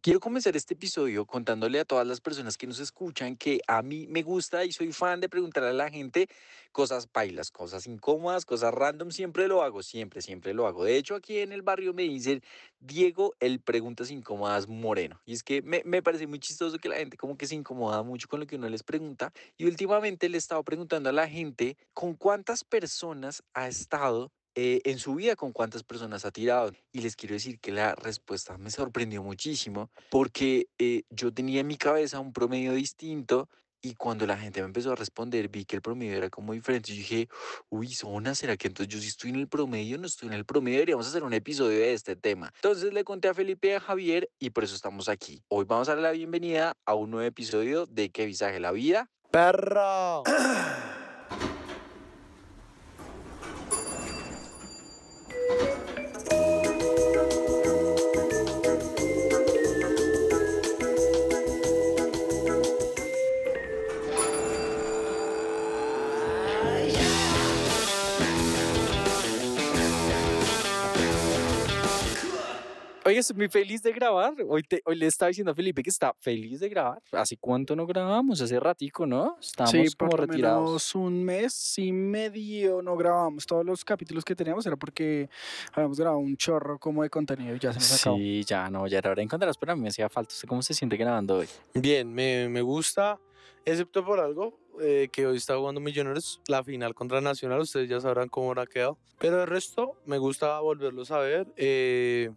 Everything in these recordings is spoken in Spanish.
Quiero comenzar este episodio contándole a todas las personas que nos escuchan que a mí me gusta y soy fan de preguntarle a la gente cosas pailas, cosas incómodas, cosas random. Siempre lo hago, siempre, siempre lo hago. De hecho, aquí en el barrio me dicen Diego, el preguntas incómodas moreno. Y es que me, me parece muy chistoso que la gente como que se incomoda mucho con lo que uno les pregunta. Y últimamente le he estado preguntando a la gente con cuántas personas ha estado eh, en su vida con cuántas personas ha tirado. Y les quiero decir que la respuesta me sorprendió muchísimo porque eh, yo tenía en mi cabeza un promedio distinto y cuando la gente me empezó a responder vi que el promedio era como diferente. Yo dije, uy, Zona, ¿será que entonces yo sí estoy en el promedio? No estoy en el promedio, deberíamos hacer un episodio de este tema. Entonces le conté a Felipe y a Javier y por eso estamos aquí. Hoy vamos a dar la bienvenida a un nuevo episodio de Que Visaje la Vida. ¡Perro! Thank you. Oye, estoy muy feliz de grabar. Hoy, te- hoy le estaba diciendo a Felipe que está feliz de grabar. ¿Hace cuánto no grabamos? Hace ratico, ¿no? Estábamos sí, como por retirados. menos un mes y medio no grabamos. Todos los capítulos que teníamos era porque habíamos grabado un chorro como de contenido y ya se nos acabó. Sí, ya no, ya era hora de encontrarlos, pero a mí me hacía falta. ¿Usted cómo se siente grabando hoy? Bien, me, me gusta, excepto por algo, eh, que hoy está jugando Millonarios, la final contra Nacional, ustedes ya sabrán cómo habrá quedado. Pero el resto, me gusta volverlos a ver, eh,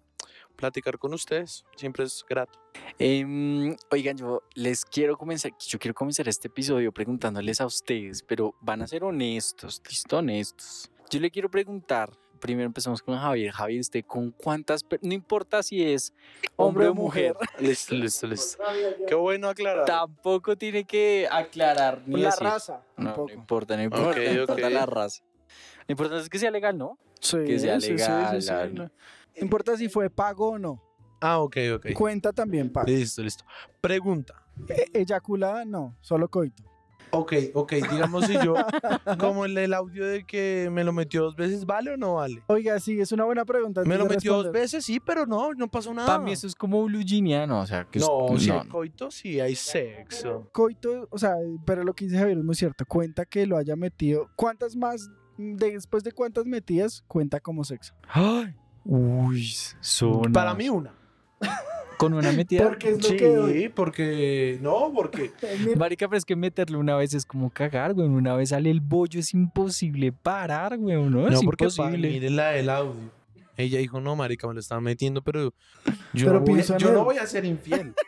platicar con ustedes, siempre es grato. Em, oigan, yo les quiero comenzar, yo quiero comenzar este episodio preguntándoles a ustedes, pero van a ser honestos, listo, honestos. Yo le quiero preguntar, primero empezamos con Javier. Javier, ¿usted con cuántas, no importa si es hombre o mujer, Listo, listo, listo. Qué bueno aclarar. tampoco tiene que aclarar ni La decir. raza, No, no importa, no importa, Ok, no importa ok. la raza. Lo importante es que sea legal, ¿no? Sí, que sea sí, sí, sí, legal, sí, no. Importa si fue pago o no. Ah, ok, ok. Cuenta también pago. Listo, listo. Pregunta. E- eyaculada, no, solo coito. Ok, ok, digamos si yo, como el, el audio de que me lo metió dos veces, ¿vale o no vale? Oiga, sí, es una buena pregunta. Me lo metió dos veces, sí, pero no, no pasó nada. Para mí eso es como blue ¿no? O sea, que es- No, si no, hay coito, sí hay sexo. Coito, o sea, pero lo que dice Javier es muy cierto. Cuenta que lo haya metido. ¿Cuántas más, de- después de cuántas metidas, cuenta como sexo? Ay, uy, son Para mí una. con una metida. Porque es lo Sí, que doy. porque no, porque Marica, pero es que meterle una vez es como cagar, güey. Una vez sale el bollo, es imposible parar, güey, ¿no? no es porque pa- imposible. mire la del audio. Ella dijo, "No, marica, me lo estaba metiendo, pero yo Pero no yo voy a ser infiel."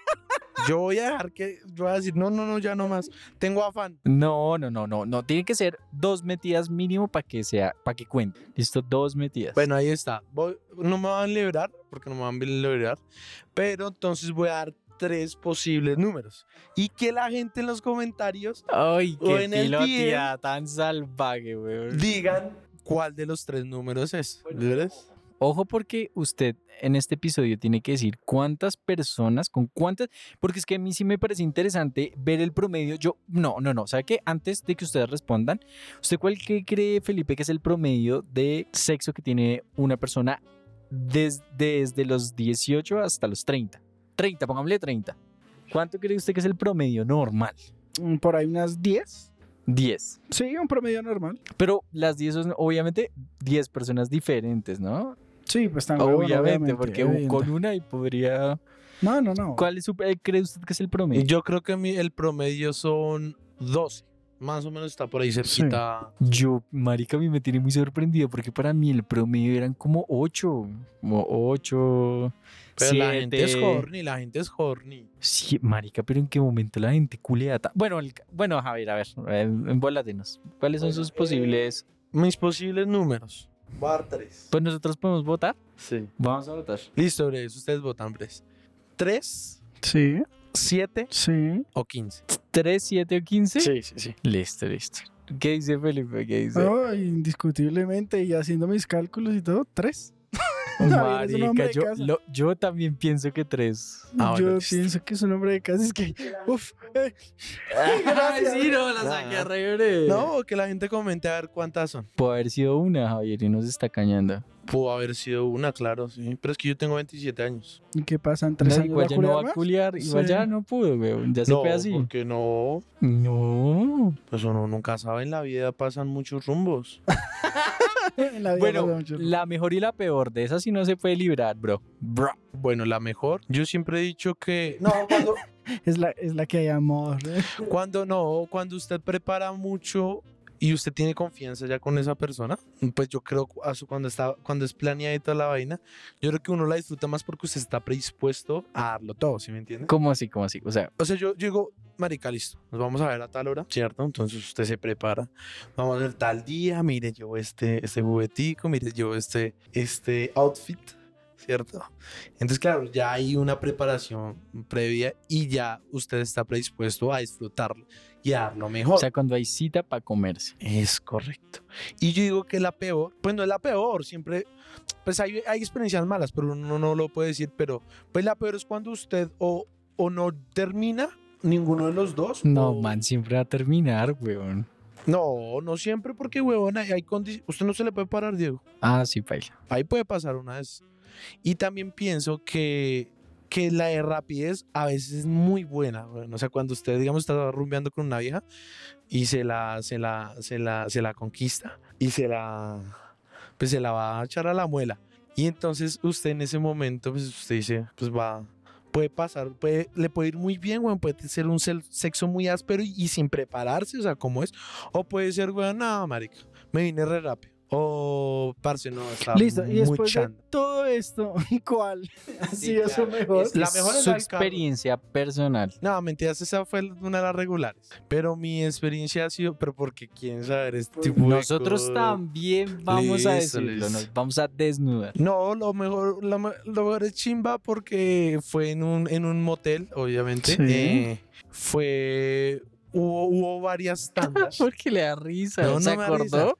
Yo voy a dejar que yo voy a decir, "No, no, no, ya no más. Tengo afán." No, no, no, no, no. Tiene que ser dos metidas mínimo para que sea, para que cuente. Listo, dos metidas. Bueno, ahí está. Voy- no me van a liberar, porque no me van a liberar, pero entonces voy a dar tres posibles números y que la gente en los comentarios Ay, o qué en el tan salvaje, güey. digan cuál de los tres números es. ¿Ves? Ojo porque usted en este episodio tiene que decir cuántas personas, con cuántas, porque es que a mí sí me parece interesante ver el promedio. Yo, no, no, no, ¿sabe qué? Antes de que ustedes respondan, ¿usted cuál que cree, Felipe, que es el promedio de sexo que tiene una persona des- desde los 18 hasta los 30? 30, pongámosle 30. ¿Cuánto cree usted que es el promedio normal? mm, por ahí unas 10. 10. Sí, un promedio normal. Pero las 10 son obviamente 10 personas diferentes, ¿no? Sí, pues tan Obviamente, porque con una y podría... No, no, no. ¿Cuál es su, eh, cree usted que es el promedio? Yo creo que mi- el promedio son 12. Más o menos está por ahí cerquita. Yo, marica, a mí me tiene muy sorprendido porque para mí el promedio eran como 8, como 8, Pero la gente es horny, la gente es horny. Sí, marica, pero ¿en qué momento la gente culea? ta- Bueno, el bueno, Javier, a ver, eh, embólatenos. ¿Cuáles son sus posibles? Mis posibles números. Bar 3. Pues nosotros podemos votar. Sí. Vamos a votar. Listo, Bres. Ustedes votan, Bres. 3, Sí, ¿7 sí. o 15? ¿3, 7 o 15? Sí, sí, sí. Listo, listo. ¿Qué dice Felipe? ¿Qué dice? No, indiscutiblemente, y haciendo mis cálculos y todo, tres. Marica, yo, lo- yo también pienso que 3. Ah, Yo pienso que es un hombre de casa, es que, uff, eh, Ay, sí, no, la saqué a No, que la gente comente a ver cuántas son. Pudo haber sido una, Javier, y nos está cañando. Pudo haber sido una, claro, sí. Pero es que yo tengo 27 años. ¿y qué pasa? ¿En tres No, años igual ya no va a culiar, igual Sí. ya no pudo, weón. Ya se no, fue así. porque no. No. Pues uno nunca sabe, en la vida pasan muchos rumbos. La vida Bueno, la mejor y la peor, de esa sí no se puede librar, bro. Bro. Bueno, la mejor. Yo siempre he dicho que. No, cuando, es, la, es la que hay amor. ¿eh? cuando no, cuando usted prepara mucho y usted tiene confianza ya con esa persona, pues yo creo cuando está, cuando es toda la vaina, yo creo que uno la disfruta más porque usted está predispuesto a darlo todo, ¿sí me entiende? ¿Cómo así? ¿Cómo así? O sea, O sea, yo, yo digo, marica, listo, nos vamos a ver a tal hora, ¿cierto? Entonces usted se prepara, vamos a ver tal día, mire, yo este, este juguetico, mire, yo este, este outfit, ¿cierto? Entonces, claro, ya hay una preparación previa y ya usted está predispuesto a disfrutarlo y a dar lo mejor. o sea, cuando hay cita para comerse. Es correcto. Y yo digo que la peor, pues no es la peor, siempre, pues hay, hay experiencias malas, pero uno no lo puede decir, pero pues la peor es cuando usted o, o no termina ninguno de los dos. No, o- man, siempre va a terminar, weón. No, no siempre, porque huevón, hay, hay condi- usted no se le puede parar, Diego. Ah, sí, paila. Ahí puede pasar una vez. Y también pienso que, que la de rapidez a veces es muy buena. weón. O sea, cuando usted, digamos, está rumbeando con una vieja y se la, se la, se la, se la conquista y se la, pues se la va a echar a la muela. Y entonces usted en ese momento, pues usted dice, pues va, puede pasar, puede, le puede ir muy bien, weón, puede ser un sexo muy áspero y, sin prepararse, o sea, como es. O puede ser, weón, nada, marica, me vine re rápido. O, parce, no, está Listo, y muy después de todo esto, ¿cuál ha sido su mejor? Es- La mejor es su experiencia personal. No, mentiras, esa fue una de las regulares. Pero mi experiencia ha sido, pero porque este tipo de Nosotros también vamos a decirlo, listo. nos vamos a desnudar. No, lo mejor, lo, me- lo mejor es chimba porque fue en un, en un motel, obviamente. Sí. Eh, fue. Hubo, hubo varias tandas. Porque le da risa, No, ¿se no acordó?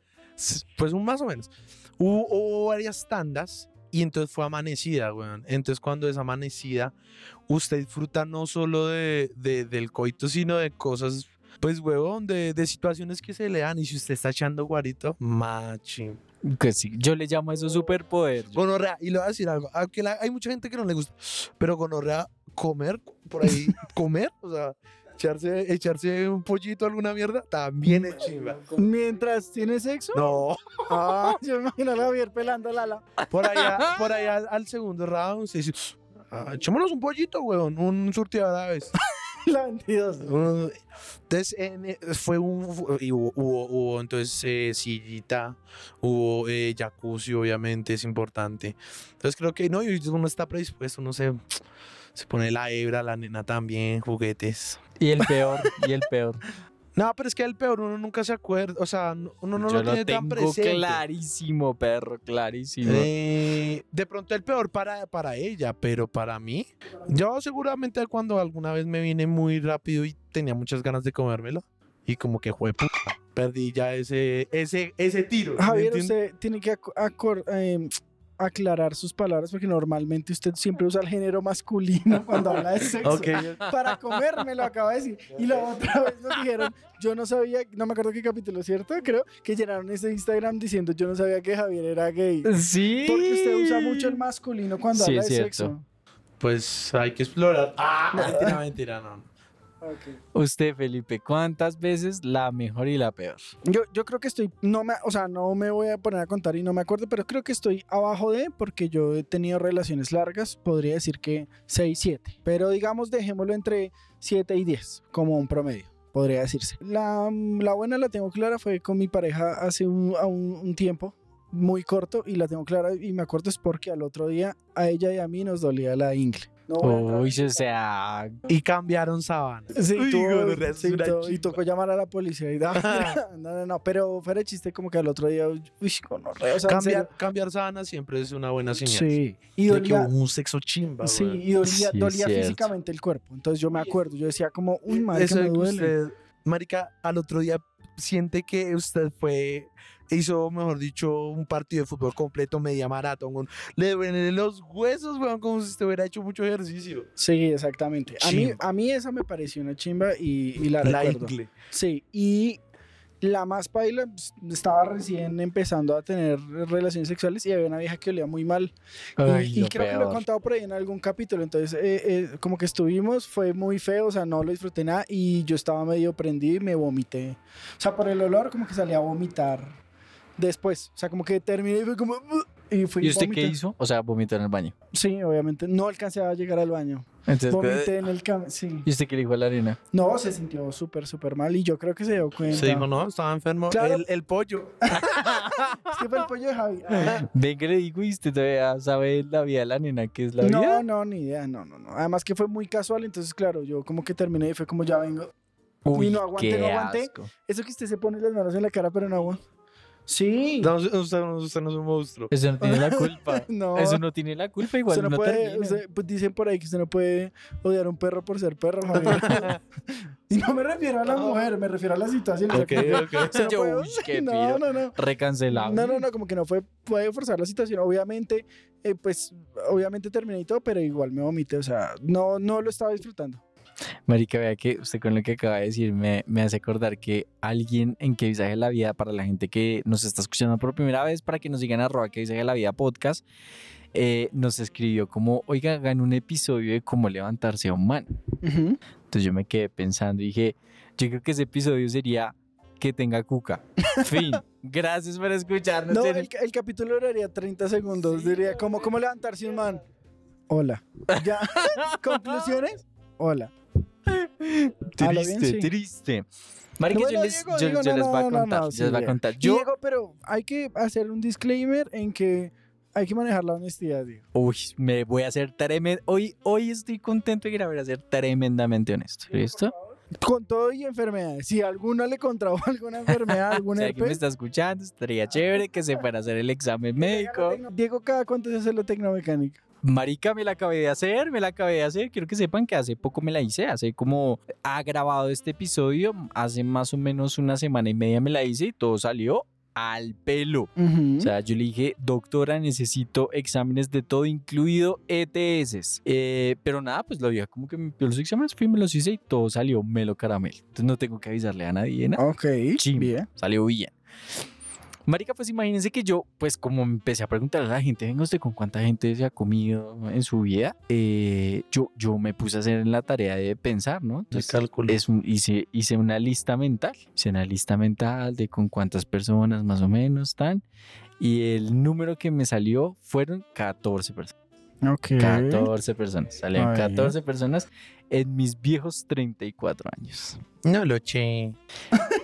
Pues un más o menos. Hubo, hubo varias tandas y entonces fue amanecida, weón. Entonces cuando es amanecida, usted disfruta no solo de, de- del coito, sino de cosas, pues, weón, de, de situaciones que se le dan. Y si usted está echando guarito, machín. Que sí, yo le llamo eso superpoder. Gonorrea, y le voy a decir algo, aunque la- hay mucha gente que no le gusta, pero gonorrea, comer, por ahí, comer, o sea, echarse, echarse un pollito, alguna mierda, también es chimba. Mientras tiene sexo. No, Ah, yo me imagino a Javier pelando la la. por allá, por allá al, al segundo round, se dice, "Ah, echémonos un pollito, weón, un surtido de aves. La 22. Uh, Entonces, en, eh, fue un. fu- y hubo, hubo, hubo, entonces eh, sillita, hubo eh, jacuzzi, obviamente, es importante. Entonces, creo que no, y uno está predispuesto, uno se, se pone la hebra, la nena también, juguetes. Y el peor, y el peor. No, pero es que el peor uno nunca se acuerda, o sea, no- uno no yo lo tiene tan tengo presente. clarísimo, perro, clarísimo. Eh, de pronto el peor para, para ella, pero para mí, yo seguramente cuando alguna vez me vine muy rápido y tenía muchas ganas de comérmelo y como que fue puta, perdí ya ese, ese, ese tiro. ¿sí me Javier, usted tiene que aco- acor- eh, aclarar sus palabras porque normalmente usted siempre usa el género masculino cuando habla de sexo. Ok, Para comer, me lo acaba de decir. Y la otra vez nos dijeron, yo no sabía, no me acuerdo qué capítulo, ¿cierto? Creo que llenaron ese Instagram diciendo, yo no sabía que Javier era gay. Sí. Porque usted usa mucho el masculino cuando Sí, habla de cierto. sexo. pues hay que explorar. Ah, mentira, mentira, no. Usted, Felipe, ¿cuántas veces la mejor y la peor? Yo, yo creo que estoy, no me, o sea, no me voy a poner a contar y no me acuerdo, pero creo que estoy abajo de, porque yo he tenido relaciones largas, podría decir que 6, 7, pero digamos dejémoslo entre 7 y 10, como un promedio, podría decirse. La, la buena la tengo clara, fue con mi pareja hace un, a un- un tiempo muy corto y la tengo clara y me acuerdo es porque al otro día a ella y a mí nos dolía la ingle. No Uy, o sea, Y cambiaron sábanas. Sí, Uy, eso sí, y tocó llamar a la policía. Y, no, no, no, no, pero fuera de chiste, como que al otro día, uy, gonorrea, o sea, Cambiar, cambiar sábanas siempre es una buena señal. Sí, y De que dolía, hubo un sexo chimba, sí, y dolía, Sí, dolía físicamente el cuerpo. Entonces yo me acuerdo, yo decía como, uy, madre, Eso me duele. usted, marica, al otro día siente que usted fue, hizo, mejor dicho, un partido de fútbol completo, media maratón, un- le duelen los huesos, weón, como si usted hubiera hecho mucho ejercicio. Sí, exactamente. A mí, a mí esa me pareció una chimba y, y la, La recuerdo. ingle. Sí, y la más paila pues, estaba recién empezando a tener relaciones sexuales y había una vieja que olía muy mal. Y- ay, y lo creo que lo he peor. contado por ahí en algún capítulo. Entonces, eh, eh, como que estuvimos, fue muy feo, o sea, no lo disfruté nada y yo estaba medio prendido y me vomité. O sea, por el olor, como que salía a vomitar después. O sea, como que terminé y fue como. Y fui ¿Y usted vomité. qué hizo? O sea, vomitó en el baño. Sí, obviamente. No alcancé a llegar al baño. Entonces, Vomité en el cam Sí. ¿Y usted qué le dijo a la arena? No, se sintió súper, súper mal y yo creo que se dio cuenta. Se dijo, no, estaba enfermo. Claro. El, el pollo. Es que fue el pollo de Javi. Ven que le digo, y usted todavía sabe la vida de la nena, que es la vida. No, no, ni idea, no, no, no. Además que fue muy casual, entonces claro, yo como que terminé y fue como ya vengo. Uy, no aguante, qué no aguante. asco. Eso que usted se pone las manos en la cara pero en agua. Sí. No, usted, usted no es un monstruo. Eso no tiene la culpa. No. Eso no tiene la culpa, igual Usted no no puede, usted- pues dicen por ahí que usted no puede odiar a un perro por ser perro, Javier. y no me refiero a la mujer, me refiero a la situación. Ok, ok. no Yo, puede- uy, qué no, no, no. Recancelable. No, no, no, como que no fue, puede forzar la situación. Obviamente, eh, pues, obviamente terminé y todo, pero igual me vomité. O sea, no, no lo estaba disfrutando. Marica, vea que usted con lo que acaba de decir me, me hace acordar que alguien en que visaje la vida, para la gente que nos está escuchando por primera vez, para que nos sigan a arroba que visaje la vida podcast, eh, nos escribió como, oiga, hagan un episodio de cómo levantarse a un man. Entonces yo me quedé pensando y dije, yo creo que ese episodio sería que tenga cuca. Fin. Gracias por escucharnos. No, el capítulo duraría 30 segundos. Diría, ¿cómo, ¿cómo levantarse un man? Hola. ¿Ya? ¿Conclusiones? Hola. lo bien, Triste, sí. triste. Marica, Bueno, yo les, Diego, yo- Diego, yo no, les voy a no, no, contar. no, yo sí, les voy a Diego. contar. Yo, Diego, pero hay que hacer un disclaimer en que hay que manejar la honestidad, Diego. Uy, me voy a hacer tremendo. Hoy, hoy estoy contento de grabar a ser tremendamente honesto. ¿Listo? Con todo y enfermedades. Si alguno le contrajo alguna enfermedad, Si alguna alguien me está escuchando, estaría chévere que se fuera a hacer el examen médico. Diego, ¿cada cuánto se hace la tecnomecánica? Marica, me la acabé de hacer, me la acabé de hacer. Quiero que sepan que hace poco me la hice. Hace como ha grabado este episodio, hace más o menos una semana y media me la hice y todo salió al pelo. O sea, yo le dije, doctora, necesito exámenes de todo, incluido ETS. Eh, pero nada, pues la vieja como que me pidió los exámenes, fui, me los hice y todo salió melo caramelo. Entonces no tengo que avisarle a nadie, nada. ok, Chimba. bien. Salió bien. Marica, pues imagínense que yo, pues como empecé a preguntar a la gente, venga usted con cuánta gente se ha comido en su vida, eh, yo, yo me puse a hacer la tarea de pensar, ¿no? De Entonces, cálculo. es un- hice, hice una lista mental, hice una lista mental de con cuántas personas más o menos están, y el número que me salió fueron 14 personas. Ok. 14 personas, salieron Ay. 14 personas en mis viejos 34 años. No lo che.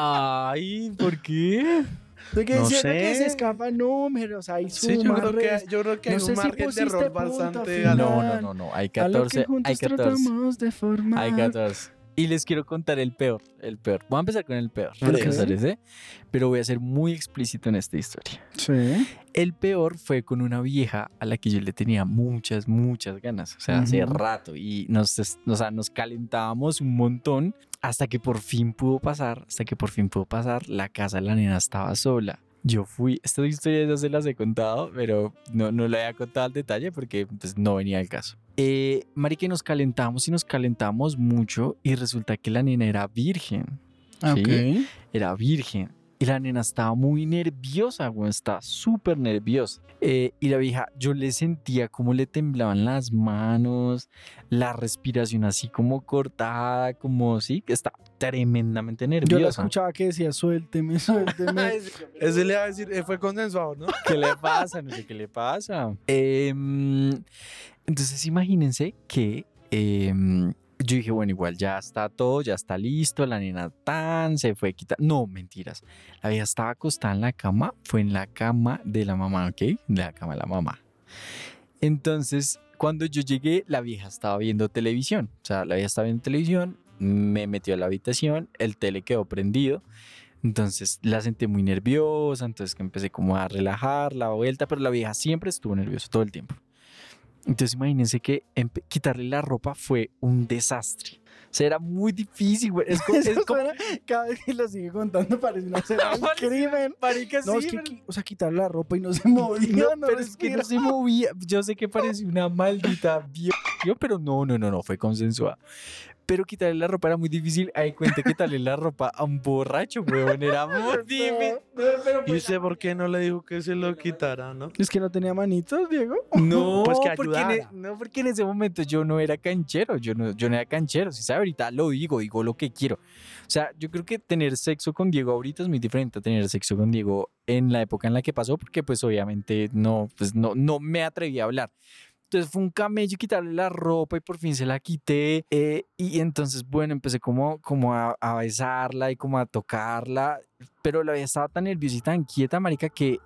Ay, ¿por qué? De que No que sé. se escapan números, hay Sí, yo creo, que, sumas, yo creo que No hay sé un si margen de pusiste error bastante final. No, no, no, no, hay a lo 14, que juntos hay 14. tratamos de formar. Hay 14. Y les quiero contar el peor, el peor. Voy a empezar con el peor, Ok. ¿les parece? Pero voy a ser muy explícito en esta historia. Sí. El peor fue con una vieja a la que yo le tenía muchas, muchas ganas. O sea, hace rato. Y nos, o sea, nos calentábamos un montón hasta que por fin pudo pasar. Hasta que por fin pudo pasar. La casa de la nena estaba sola. Yo fui, esta historia ya se las he contado, pero no, no la había contado al detalle porque pues, no venía al caso. Eh, marica, y nos calentamos y nos calentamos mucho y resulta que la nena era virgen Ok. era virgen. Y la nena estaba muy nerviosa, güey, estaba súper nerviosa. Eh, y la vieja, yo le sentía como le temblaban las manos, la respiración así como cortada, como sí, que está tremendamente Yo la nerviosa. escuchaba que decía, suélteme, suélteme. Ese le iba a decir, eh, fue consensuado, ¿no? ¿Qué le pasa? No sé qué le pasa. Em, entonces imagínense que em, yo dije, bueno, igual ya está todo, ya está listo, la nena tan se fue quitar. No, mentiras. La vieja estaba acostada en la cama, fue en la cama de la mamá, ¿ok? De la cama de la mamá. Entonces, Cuando yo llegué, la vieja estaba viendo televisión. O sea, la vieja estaba viendo televisión, me metió a la habitación, el tele quedó prendido. Entonces la sentí muy nerviosa, entonces que empecé como a relajar la vuelta, pero la vieja siempre estuvo nerviosa todo el tiempo. Entonces imagínense que quitarle la ropa fue un desastre. O sea, era muy difícil, güey. Es como, Eso es como- suena- cada vez que lo sigue contando parece una un crimen. marica, No, sí, es que, pero- o sea, quitar la ropa y no se movía. No, no pero es que no se movía. Yo sé que parecía una maldita vio, pero no, no, no, no, fue consensuada. Pero quitarle la ropa era muy difícil. Ahí cuenta quitarle la ropa a un borracho, weón. Era muy difícil. No, pero ¿Y usted por qué no le dijo que se lo quitara, no? Es que no tenía manitos, Diego. No, Pues que porque en, e- no, porque en ese momento yo no era canchero, yo no, yo no era canchero, si sabe, ahorita lo digo, digo lo que quiero. O sea, yo creo que tener sexo con Diego ahorita es muy diferente a tener sexo con Diego en la época en la que pasó, porque pues obviamente no, pues no, no me atreví a hablar. Entonces fue un camello quitarle la ropa y por fin se la quité. eh, y entonces, bueno, empecé como, como a, a besarla y como a tocarla. Pero la vieja estaba tan nerviosa y tan quieta, marica, que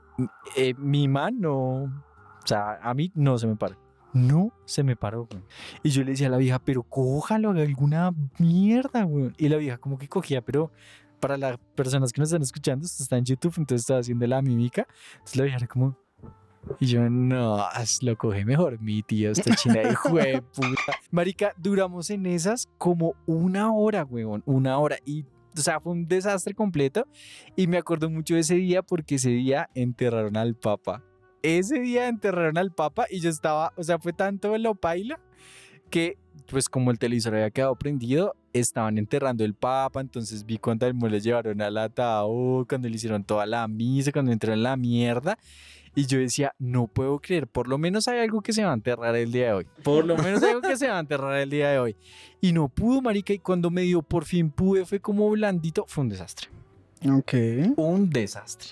eh, mi mano, o sea, a mí no se me paró. No se me paró, güey. Y yo le decía a la vieja, pero cójalo, haga alguna mierda, güey. Y la vieja como que cogía, pero para las personas que nos están escuchando, esto está en YouTube, entonces estaba haciendo la mímica. Entonces la vieja era como... Y yo, no, lo coge mejor mi tío, esta china de de puta. Marica, duramos en esas como una hora, weón, una hora. Y, o sea, fue un desastre completo. Y me acuerdo mucho de ese día porque ese día enterraron al papa. Ese día enterraron al papa y yo estaba, o sea, fue tanto lo paila que, pues como el televisor había quedado prendido, estaban enterrando el papa, entonces vi el le llevaron al ataúd, cuando le hicieron toda la misa, cuando entró en la mierda. Y yo decía, no puedo creer, por lo menos hay algo que se va a enterrar el día de hoy. Por lo menos hay algo que se va a enterrar el día de hoy. Y no pudo, marica, y cuando me dio por fin pude, fue como blandito, fue un desastre. Ok. Un desastre.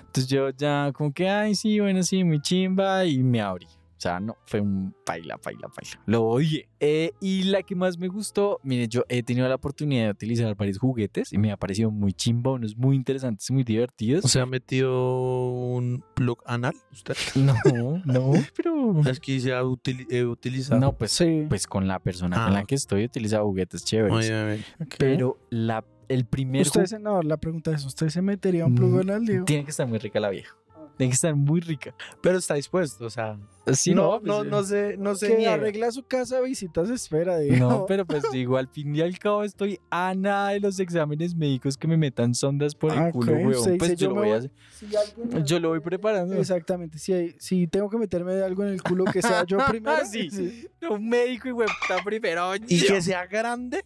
Entonces yo ya como que, ay, sí, bueno, sí, muy chimba, y me abrí. O sea, no, fue un paila, paila, paila. Lo odié. Eh, y la que más me gustó, mire, yo he tenido la oportunidad de utilizar varios juguetes y me ha parecido muy chimba, unos muy interesantes, muy divertidos. ¿Se ha metido un plug anal usted? No, no, pero... Es que se ha utili- he utilizado. No, pues, Sí. pues con la persona Ah, con la ok. que estoy he utilizado juguetes chéveres. Oye, oye. ok. Pero la, el primer Usted se, no, la pregunta es, ¿usted se metería un plug Mm, anal, Diego? tiene que estar muy rica la vieja. Tiene que estar muy rica. Pero está dispuesto, o sea. Sí, no, pues, no, eh. no se, no se Que arregla su casa, visitas, espera, Diego. No, pero pues digo, al fin y al cabo estoy a nada de los exámenes médicos que me metan sondas por el Ah, culo, ok. weón. Pues yo yo lo voy a hacer. Si alguien- Yo lo voy preparando. Exactamente. Si, hay- si tengo que meterme algo en el culo, que sea yo primero. Sí. Un médico y weón, está primero. Y yo. que sea grande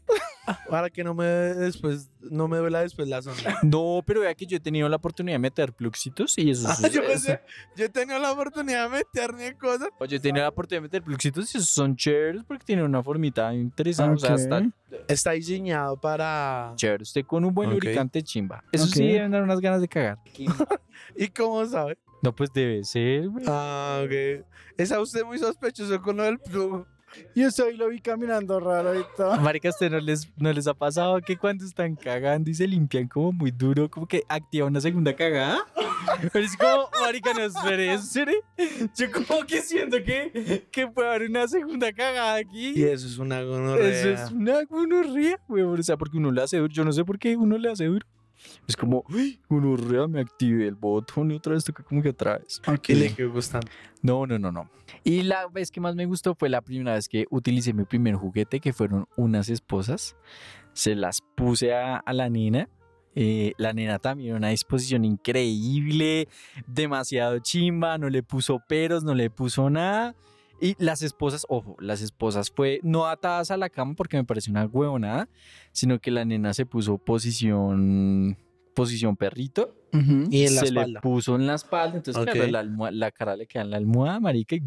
para que no me dé después, no me duela después la sonda. No, pero vea que yo he tenido la oportunidad de meter pluxitos y eso, Ah, yo pensé, yo he tenido la oportunidad de meterme en cosas. Oye, tenido la oportunidad de meter pluxitos y esos son chéveres porque tienen una formita interesante. O sea, está Está diseñado para. chévere. Usted con un buen Ok. lubricante chimba. Eso Ok. sí, deben dar unas ganas de cagar. ¿Y cómo sabe? No, pues debe ser, güey. Ah, ok. Está usted muy sospechoso con lo del plug. Y eso ahí lo vi caminando raro y todo. Marica, ¿a usted no les, no les ha pasado que cuando están cagando y se limpian como muy duro, como que activa una segunda cagada? Pero es como, marica, no espere, espere. Yo como que siento que, que puede haber una segunda cagada aquí. Y eso es una gonorrea. Eso es una gonorrea, weón. O sea, porque uno le hace duro. Yo no sé por qué uno le hace duro. Es como, uy, gonorrea, me activé el botón y otra vez toca como que otra vez. Y le quedó gustando. No, no, no, no. Y la vez que más me gustó fue la primera vez que utilicé mi primer juguete, que fueron unas esposas. Se las puse a, a la nena. Eh, la nena también una disposición increíble, demasiado chimba, no le puso peros, no le puso nada. Y las esposas, ojo, las esposas fue no atadas a la cama porque me pareció una huevonada, sino que la nena se puso posición, posición perrito Y en la se espalda. le puso en la espalda, entonces claro, la, la cara le queda en la almohada, marica, y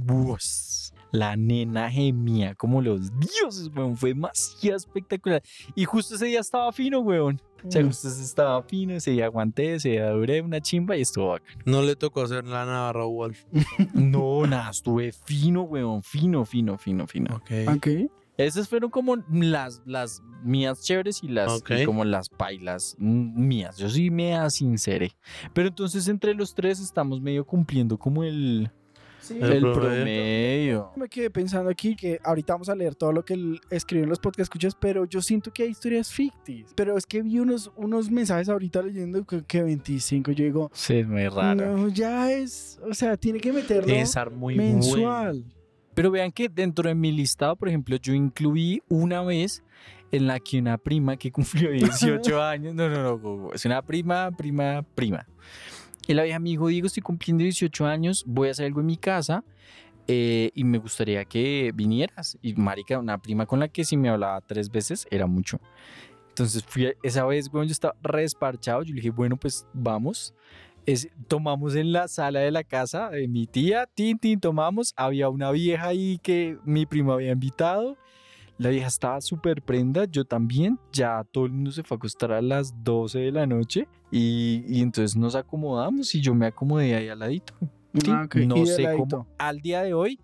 la nena gemía como los dioses, weón, fue demasiado espectacular. Y justo ese día estaba fino, weón. O sea, ese estaba fino, ese día aguanté, ese día duré una chimba y estuvo bacán. No le tocó hacer la Navarro Wolf. No, nada, estuve fino, weón, fino, fino, fino, fino. Ok. Ok. Esas fueron como las, las mías chéveres y las y como las pailas mías. Yo sí me sinceré. Pero entonces entre los tres estamos medio cumpliendo como el, Sí. El El promedio. promedio. Me quedé pensando aquí que ahorita vamos a leer todo lo que él escribió en los podcast escuchas, pero yo siento que hay historias ficticias. Pero es que vi unos, unos mensajes ahorita leyendo que, que 25. Yo digo, Sí, es muy raro. no, ya es, o sea, tiene que meterlo estar muy mensual. Pero vean que dentro de mi listado, por ejemplo, yo incluí una vez en la que una prima que cumplió 18 años, no, no, no, es una prima, prima, prima. Y la vieja me dijo, Diego, estoy cumpliendo 18 años, voy a hacer algo en mi casa eh, y me gustaría que vinieras. Y marica, una prima con la que si me hablaba tres veces era mucho. Entonces fui, esa vez, bueno, yo estaba re desparchado, yo le dije, bueno, pues vamos. Es, tomamos en la sala de la casa de mi tía, tin, tin, tomamos. Había una vieja ahí que mi primo había invitado. La vieja estaba súper prenda, yo también. Ya todo el mundo se fue a acostar a las 12 de la noche. Y, y entonces nos acomodamos y yo me acomodé ahí al ladito. Ah, ok. Y No de sé ladito. cómo, al día de hoy,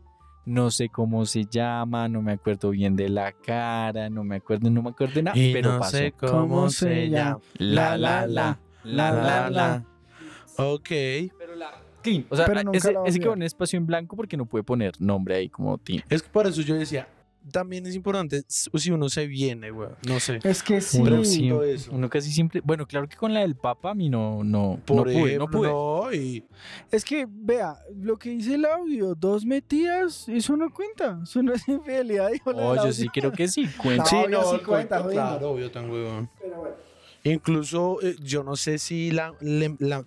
no sé cómo se llama, no me acuerdo bien de la cara, no me acuerdo, no me acuerdo de nada, Y pero no pasó. sé cómo, ¿Cómo se llama. La, la, la, la, la, la. Ok. Pero la Tin, O sea, Pero ese, la ese olvidar. en espacio en blanco porque no pude poner nombre ahí como Tin. Es que por eso yo decía, también es importante si uno se viene, güey. No sé. Es que sí. Uno, eso. uno casi siempre. Bueno, claro que con la del Papa a mí no, no, Por no pude, ejemplo, no pude. no, y Es que, vea, lo que dice el audio, dos metidas, eso no cuenta. Eso no es infidelidad, dijo la Oh, yo audio. sí creo que sí. Cuenta. No, sí, no, sí cuenta, jodiendo. claro, obvio tan huevón. Pero bueno. Incluso eh, yo no sé si la, la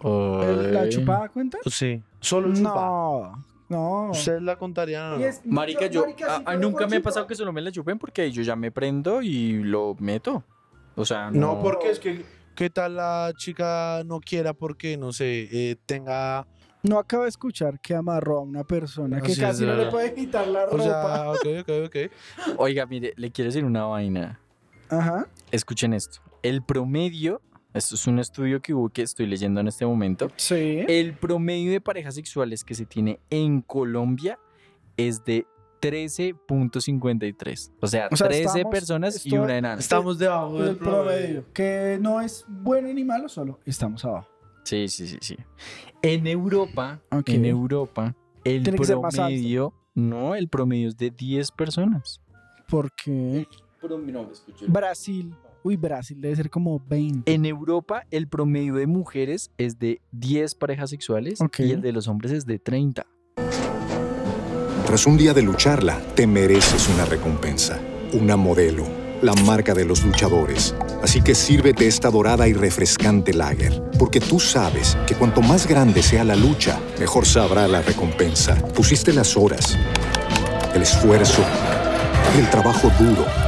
¿El- ¿La Ay. chupada cuenta? sí, solo el chupa. No, no. ¿Ustedes la contarían o es- Marica, yo, marica, a- si a- fuera nunca me ha pasado que solo me la chupen porque yo ya me prendo y lo meto. O sea, No, no. porque es que, ¿qué tal la chica no quiera porque, no sé, eh, tenga... No acaba de escuchar que amarró a una persona que casi no le puede quitar la O ropa. sea, ok, ok, ok. Oiga, mire, le quiero decir una vaina. Ajá. Escuchen esto. El promedio, esto es un estudio que hubo que estoy leyendo en este momento. Sí. El promedio de parejas sexuales que se tiene en Colombia es de 13.53. O sea, O sea, 13 estamos- personas y una enana. Estamos debajo del el promedio. Que no es bueno ni malo, solo estamos abajo. Sí, sí, sí, sí. En Europa, en Europa, el Tiene promedio, no, el promedio es de 10 personas. Porque Brasil. Uy, Brasil debe ser como 20. En Europa, el promedio de mujeres es de 10 parejas sexuales y el de los hombres es de 30. Tras un día de lucharla, te mereces una recompensa, una modelo, la marca de los luchadores. Así que sírvete esta dorada y refrescante lager, porque tú sabes que cuanto más grande sea la lucha, mejor sabrá la recompensa. Pusiste las horas, el esfuerzo, el trabajo duro.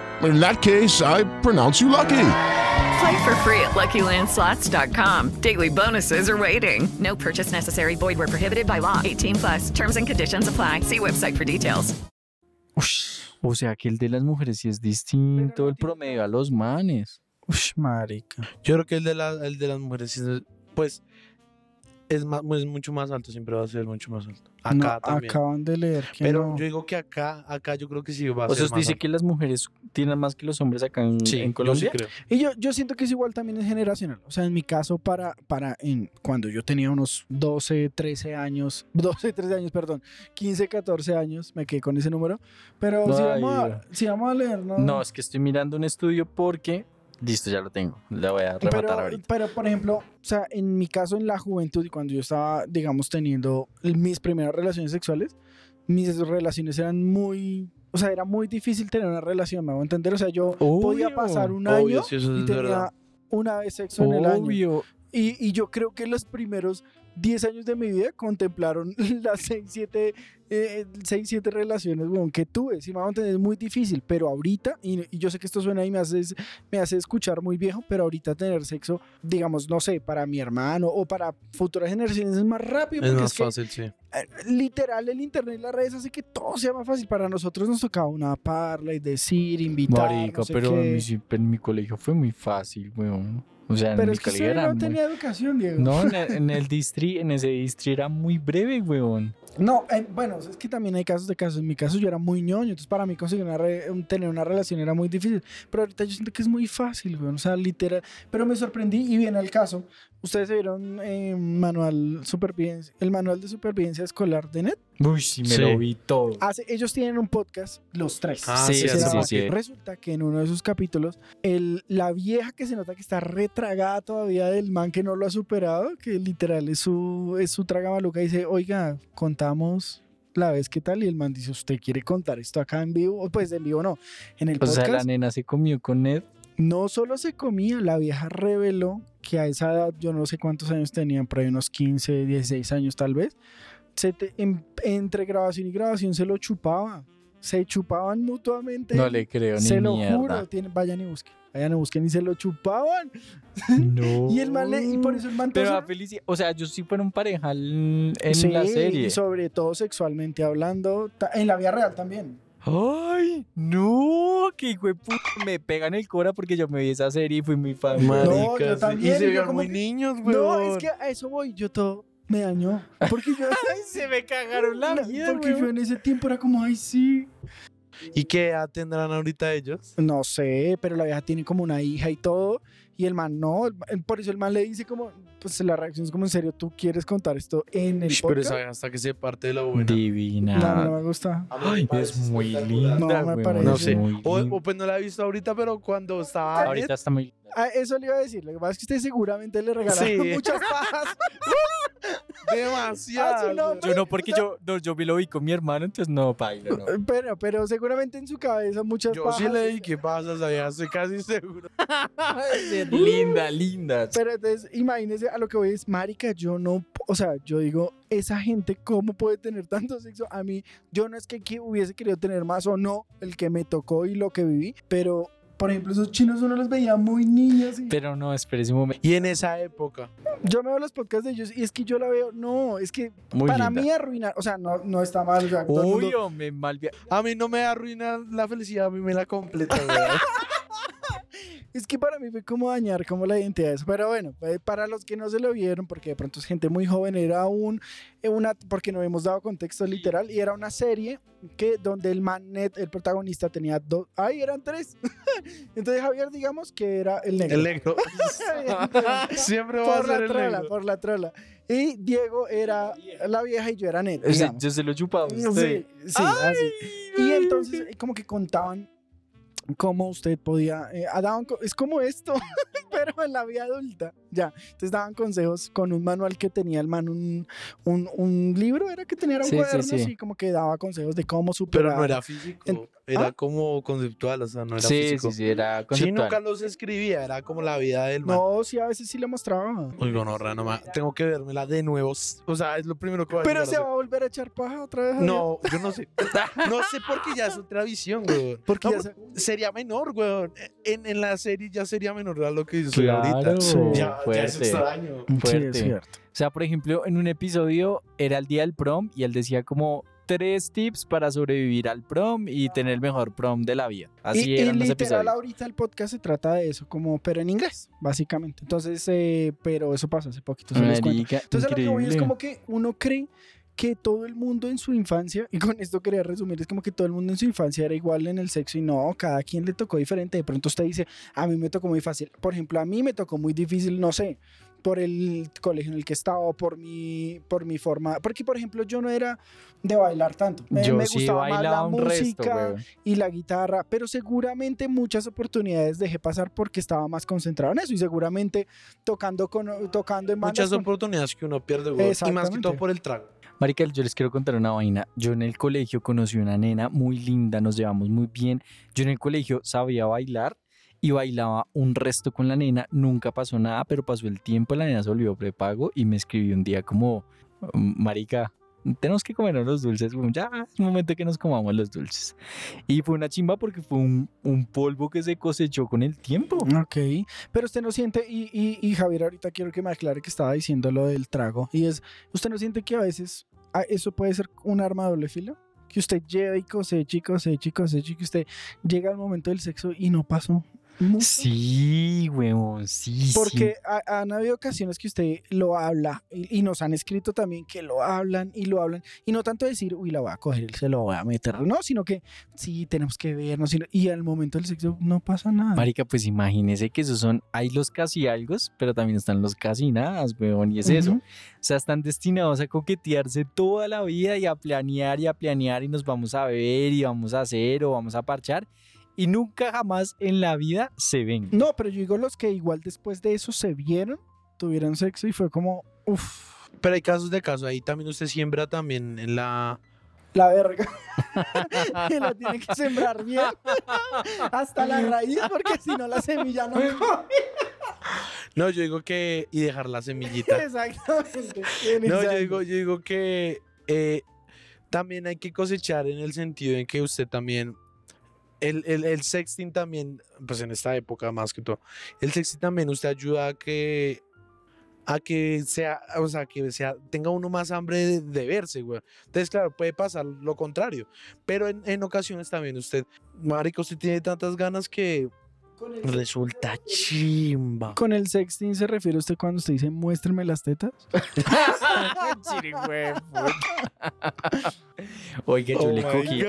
In that case, I pronounce you lucky. Play for free at LuckyLandSlots.com. Daily bonuses are waiting. No purchase necessary. Void were prohibited by law. 18 plus. Terms and conditions apply. See website for details. O sea que el de las mujeres sí es distinto, el promedio a los manes. Ush, marica. Yo creo que el de, la, el de las mujeres, sí es- pues, es, más, es mucho más alto, siempre va a ser mucho más alto. Acá No, también. acaban de leer que Pero no. yo digo que acá, acá yo creo que sí va a O sea, ser usted más dice alto. que las mujeres tienen más que los hombres acá en, Sí, en yo sí Colombia. creo. Y yo, yo siento que es igual también es generacional. O sea, en mi caso, para, para en, cuando yo tenía unos 12, 13 años, 12, 13 años, perdón, 15, 14 años, me quedé con ese número. Pero si, vamos a, si vamos a leer, ¿no? No, es que estoy mirando un estudio porque. Listo, ya lo tengo. La voy a rematar pero, ahorita. pero, por ejemplo, o sea, en mi caso, en la juventud, y cuando yo estaba, digamos, teniendo mis primeras relaciones sexuales, mis relaciones eran muy. O sea, era muy difícil tener una relación, me hago entender. O sea, yo podía Obvio, pasar un obvio, año sí, eso y tenía verdad. una vez sexo en el año. Obvio. Y, y yo creo que los primeros 10 años de mi vida contemplaron las 6, 7, eh, 6, 7 relaciones weón, que tuve. Si me van a entender, es muy difícil, pero ahorita, y, y yo sé que esto suena y me hace, me hace escuchar muy viejo, pero ahorita tener sexo, digamos, no sé, para mi hermano o para futuras generaciones es más rápido. Es más fácil, sí. eh, literal, el internet y las redes hace que todo sea más fácil. Para nosotros nos tocaba una parla y decir, invitar. Marica, no sé pero en mi, en mi colegio fue muy fácil, weón. O sea, en Pero mi es que usted no muy- tenía educación, Diego. No, en el, en el distri, en ese distri era muy breve, weón. No, eh, bueno, es que también hay casos de casos. En mi caso yo era muy ñoño, entonces para mí conseguir una re- tener una relación era muy difícil. Pero ahorita yo siento que es muy fácil, güey. O sea, literal. Pero me sorprendí y viene el caso. Ustedes se vieron eh, manual supervivencia, el manual de supervivencia escolar de NET. Uy, sí, me Sí. lo vi todo. Hace, ellos tienen un podcast, los tres. Ah, Sí, sí, sí, sí. Resulta que en uno de esos capítulos, el, la vieja que se nota que está retragada todavía del man que no lo ha superado, que literal es su, es su traga maluca, dice, oiga, contamos la vez que tal, y el man dice, ¿usted quiere contar esto acá en vivo? Pues en vivo no, en el O podcast. sea, la nena se comió con Ned. No solo se comía, la vieja reveló que a esa edad, yo no sé cuántos años tenían, por ahí unos 15, 16 años tal vez, se te- en- entre grabación y grabación se lo chupaba. Se chupaban mutuamente. No le creo ni Se lo mierda. juro. tienen- vayan y busquen. Vayan y busquen y se lo chupaban. No. Y el man le- y por eso el man Pero a Felicia, o sea, yo sí fueron pareja en en Sí, la serie. Y sobre todo sexualmente hablando, en la vida real también. Ay, no, que hijo de puta, me pegan el cora porque yo me vi esa serie y fui muy fan. No, yo también, Y se vieron como muy que- niños, No, weón. es que a eso voy. Yo todo me dañó. Porque yo, se me cagaron la No, vida, porque yo en ese tiempo era como, ay, sí. ¿Y qué edad tendrán ahorita ellos? No sé, pero la vieja tiene como una hija y todo. Y el man no, por eso el man le dice como, pues la reacción es como en serio, ¿tú quieres contar esto en el Ush, Pero podcast? esa hasta que se parte de lo bueno. Divina. No, a mí no me gusta. Ay, es muy linda. No, me parece. No sé. muy O, o pues no la he visto ahorita, pero cuando estaba. Ahorita está muy. Ah, eso le iba a decir. Lo que pasa es que usted seguramente le regalaron Sí. muchas pajas. Demasiado. Ah, su nombre. Yo no, porque yo, no, yo me lo vi con mi hermano, entonces no, paila, no. Pero, pero seguramente en su cabeza muchas Yo pajas. sí le dije, ¿qué pasa? Sabía, estoy casi seguro. linda, linda. Pero entonces, imagínese a lo que voy es, marica, yo no, o sea, yo digo, esa gente, ¿cómo puede tener tanto sexo? A mí, yo no es que, que hubiese querido tener más o no, el que me tocó y lo que viví, pero, por ejemplo, esos chinos uno los veía muy niños y Pero no, espérese un momento. Y en esa época. yo me veo los podcasts de ellos y es que yo la veo, no, es que Muy para linda. mí arruinar, o sea, no, no está mal, o sea, todo el mundo- Uy, hombre, mal A mí no me arruina la felicidad, a mí me la completa. Es que para mí fue como dañar como la identidad de eso. Pero bueno, eh, para los que no se lo vieron, porque de pronto es gente muy joven, era un, eh, una, porque no hemos dado contexto literal, y era una serie que donde el man net, el protagonista tenía dos, ay, eran tres. Entonces Javier, digamos que era el negro. El negro. Siempre va a por ser la el trola, negro. por la trola. Y Diego era la vieja y yo era digamos. yo se lo chupaba a Sí, sí, así. Y entonces como que contaban cómo usted podía, eh, es como esto, pero en la vida adulta, ya. Entonces daban consejos con un manual que tenía el man, un, un, un libro, era que tenía un Sí, sí, cuaderno, sí. así como que daba consejos de cómo superar. Pero no era físico, En- era ¿Ah? como conceptual, o sea, no era Sí, físico. sí, sí, era Sí, conceptual. nunca los escribía, era como la vida del man. No, sí, a veces sí le mostraba. Uy, no, no, ma- tengo que vérmela de nuevo. O sea, es lo primero que voy a Pero se a va a volver a echar paja otra vez. No, yo no sé. No sé por qué ya es otra visión, güey. Porque No, ya se- Sería menor, güey. En, en la serie ya sería menor a lo que yo soy ahorita. Claro, Sí. Ya, ya es fuerte. extraño. Sí, fuerte. es cierto. O sea, por ejemplo, en un episodio era el día del prom y él decía como tres tips para sobrevivir al prom y tener el mejor prom de la vida. Así y, y eran los literal episodios. ahorita el podcast se trata de eso, como, pero en inglés, básicamente. Entonces, eh, pero eso pasó hace poquito, se. Marica, Entonces, a lo que voy es como que uno cree que todo el mundo en su infancia, y con esto quería resumir, es como que todo el mundo en su infancia era igual en el sexo y no, cada quien le tocó diferente. De pronto usted dice, a mí me tocó muy fácil. Por ejemplo, a mí me tocó muy difícil, no sé, por el colegio en el que estaba, o por mi, por mi forma. Porque, por ejemplo, yo no era de bailar tanto. Me, Yo me sí gustaba más la resto, música weón. y la guitarra, pero seguramente muchas oportunidades dejé pasar porque estaba más concentrado en eso y seguramente tocando con tocando en Muchas con- oportunidades que uno pierde, güey. Y más que todo por el trago. Marica, yo les quiero contar una vaina. Yo en el colegio conocí una nena muy linda, nos llevamos muy bien. Yo en el colegio sabía bailar y bailaba un resto con la nena. Nunca pasó nada, pero pasó el tiempo, la nena se volvió prepago y me escribió un día como, marica, tenemos que comernos los dulces. Ya es momento que nos comamos los dulces. Y fue una chimba porque fue un, polvo que se cosechó con el tiempo. Ok, pero usted no siente, y, Javier ahorita quiero que me aclare que estaba diciendo lo del trago, y es, ¿usted no siente que a veces eso puede ser un arma de doble filo? Que usted lleva y cosecha y cosecha y que usted llega al momento del sexo y no pasó. Sí, huevón, sí. sí. Porque ha- han habido ocasiones que usted lo habla y, y nos han escrito también que lo hablan y lo hablan y no tanto decir, uy, la voy a coger, se lo voy a meter, no, sino que sí, tenemos que vernos y, al momento del sexo no pasa nada. Marica, pues imagínese que esos son, hay los casi algo, pero también están los casi nada, weón, y es eso. O sea, están destinados a coquetearse toda la vida y a planear y a planear y nos vamos a ver y vamos a hacer o vamos a parchar y nunca jamás en la vida se ven. No, pero yo digo los que igual después de eso se vieron, tuvieron sexo y fue como, uff, Pero hay casos de casos. Ahí también usted siembra también en la... la verga. que la tiene que sembrar bien hasta la raíz porque si no la semilla no come. No, yo digo que... Y dejar la semillita. Exactamente. No, yo digo, yo digo que eh, también hay que cosechar en el sentido en que usted también, el, el, el sexting también, pues en esta época más que todo, el sexting también usted ayuda a que a que sea, o sea, que sea, tenga uno más hambre de, verse, güey. Entonces, claro, puede pasar lo contrario, pero en, en ocasiones también usted, marico, usted tiene tantas ganas que resulta chimba. Con el sexting se refiere usted cuando usted dice muéstrame las tetas. Oiga, yo Oh le cogí,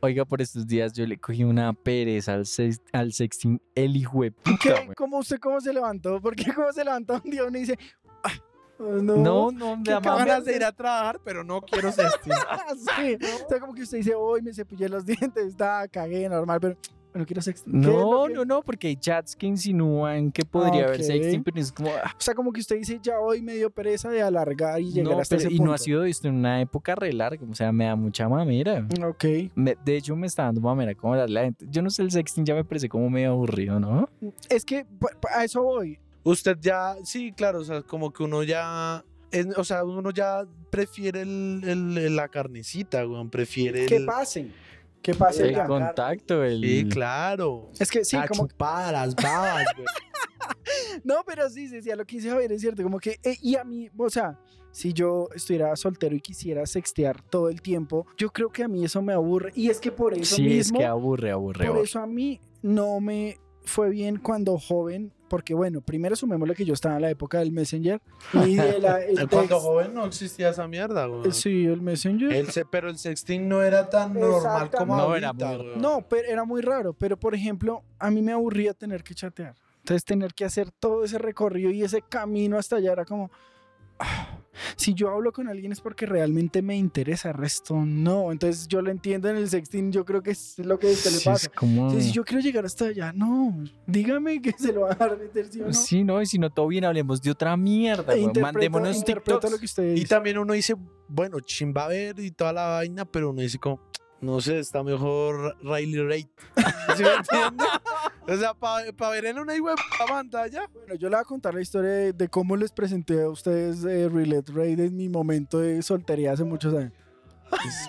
oiga, por estos días yo le cogí una pereza al, sex- al sexting, el hijo de puta. ¿Cómo usted cómo se levantó? ¿Por qué cómo se levantó un día uno y dice, "Ah, no, No, no, qué la cabrón". mamá Ganas de ir a trabajar, pero no quiero sexting. sí. O sea, como que usted dice, hoy me cepillé los dientes, está, cagué, normal, pero no quiero sexting. ¿Qué es No, no, no, porque hay chats que insinúan que podría haber sexting, pero es como, ah, O sea, como que usted dice, ya hoy me dio pereza de alargar y llegar no, hasta pero- ese y punto. no ha sido visto en una época re larga, o sea, me da mucha mamera. Ok. Me- de hecho, me está dando mamera como la gente. Yo no sé, el sexting ya me parece como medio aburrido, ¿no? Es que pa- pa- a eso voy. Usted ya, sí, claro, o sea, como que uno ya, o sea, uno ya prefiere el, el- la carnecita, weón, prefiere Que el... pase. Que pase El contacto, el... Sí, claro. Es que sí, a como chupar las babas, güey. No, pero sí, sí, sí, a lo que dice Javier es cierto, como que, eh, y a mí, o sea, si yo estuviera soltero y quisiera sextear todo el tiempo, yo creo que a mí eso me aburre, y es que por eso Sí, es mismo, que aburre, aburre. por aburre. eso a mí no me fue bien cuando joven, porque bueno, primero sumémosle que yo estaba en la época del Messenger, y de la, el Cuando text- joven no existía esa mierda, güey. Sí, el Messenger. El pero el sexting no era tan normal como. No, era ahorita, muy- güey. No, pero era muy raro. Pero por ejemplo, a mí me aburría tener que chatear. Entonces tener que hacer todo ese recorrido y ese camino hasta allá era como. Si yo hablo con alguien es porque realmente me interesa, el resto no. Entonces yo lo entiendo en el sexting, yo creo que es lo que usted le Sí, pasa. es como... Sí, si yo quiero llegar hasta allá, no, dígame que se lo va a dar meter, ¿sí o no? Sí, no, y si no todo bien, hablemos de otra mierda, E Mandémonos interpreto TikToks. lo que usted Y también uno dice, bueno, chimba ver y toda la vaina, pero uno dice como, no sé, está mejor Riley Rate. ¿Sí me entiende? O sea, para ver en una web pantalla. Bueno, yo le voy a contar la historia de, de cómo les presenté a ustedes eh, Roulette Raid en mi momento de soltería hace muchos años.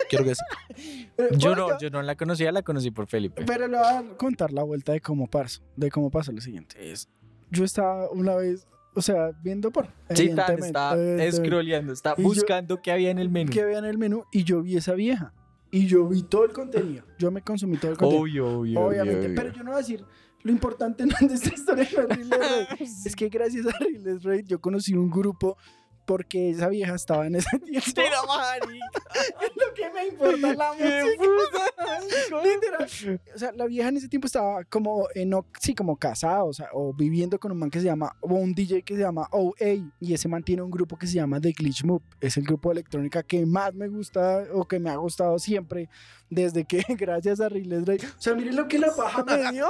quiero que Yo no, yo no la conocía, la conocí por Felipe. Pero le voy a contar la vuelta de cómo pasó. De cómo pasó lo siguiente. Es, yo estaba una vez, o sea, viendo por. Sí, está evidentemente, scrolleando, está Y yo- buscando qué había en el menú. Que vean el menú y yo vi esa vieja. Y yo vi todo el contenido. Yo me consumí todo el contenido. Obvio, obvio, Obviamente. obvio, Pero yo no voy a decir. Lo importante no de esta historia no es Raid. Es que gracias a Reels Raid yo conocí un grupo porque esa vieja estaba en ese tiempo. es lo que me importa la música. Literal. O sea, la vieja en ese tiempo estaba como, en, o- sí, como casada, o sea, o viviendo con un man que se llama, o un DJ que se llama OA, y ese man tiene un grupo que se llama The Glitch Move. Es el grupo de electrónica que más me gusta, o que me ha gustado siempre, desde que, gracias a Riles Ray. O sea, miren lo que la paja me dio.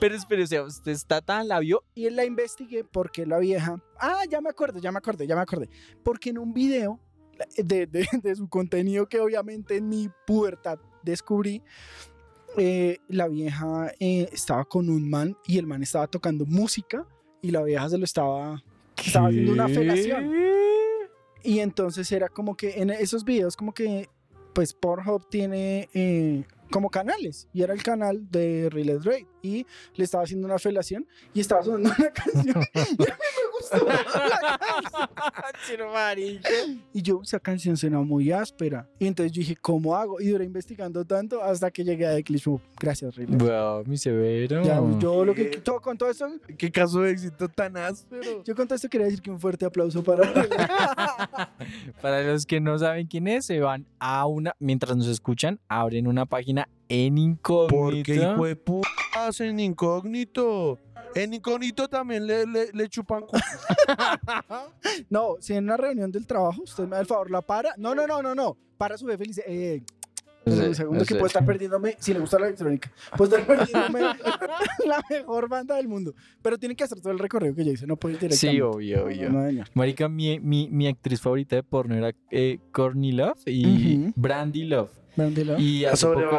Pero espere, o sea, usted está tan la vio. Y la investigué porque la vieja. Ah, ya me acuerdo, ya me acordé, ya me acordé. Porque en un video de, de- de su contenido que obviamente en mi pubertad descubrí, eh, la vieja eh, estaba con un man y el man estaba tocando música y la vieja se lo estaba, estaba haciendo una felación. Y entonces era como que en esos videos como que pues Pornhub tiene eh, como canales y era el canal de Relay Drake y le estaba haciendo una felación y estaba sonando una canción gustó la canción. y yo esa canción suena muy áspera y entonces yo dije ¿cómo hago? y duré investigando tanto hasta que llegué a Eclipse gracias Relay Wow, mi severo. ya, yo lo que todo, con todo esto Qué caso de éxito tan áspero. yo con todo esto quería decir que un fuerte aplauso para. Para los que no saben quién es, se van a una, mientras nos escuchan, abren una página en incógnito. Porque hijo de putas en incógnito. En incógnito también le, le, le chupan cu- No, si en una reunión del trabajo usted me da el favor, la para. No, no, no, no, no. Para su jefe y le dice, eh, Sí, un segundo que sí. puede estar perdiéndome, si le gusta la electrónica, puede estar perdiéndome la mejor banda del mundo. Pero tiene que hacer todo el recorrido que yo hice, no puede ir directamente. Sí, obvio, obvio. No, no, no. Marica, mi, mi, mi actriz favorita de porno era eh, Courtney Love y Ujú. Brandy Love. Y hace poco,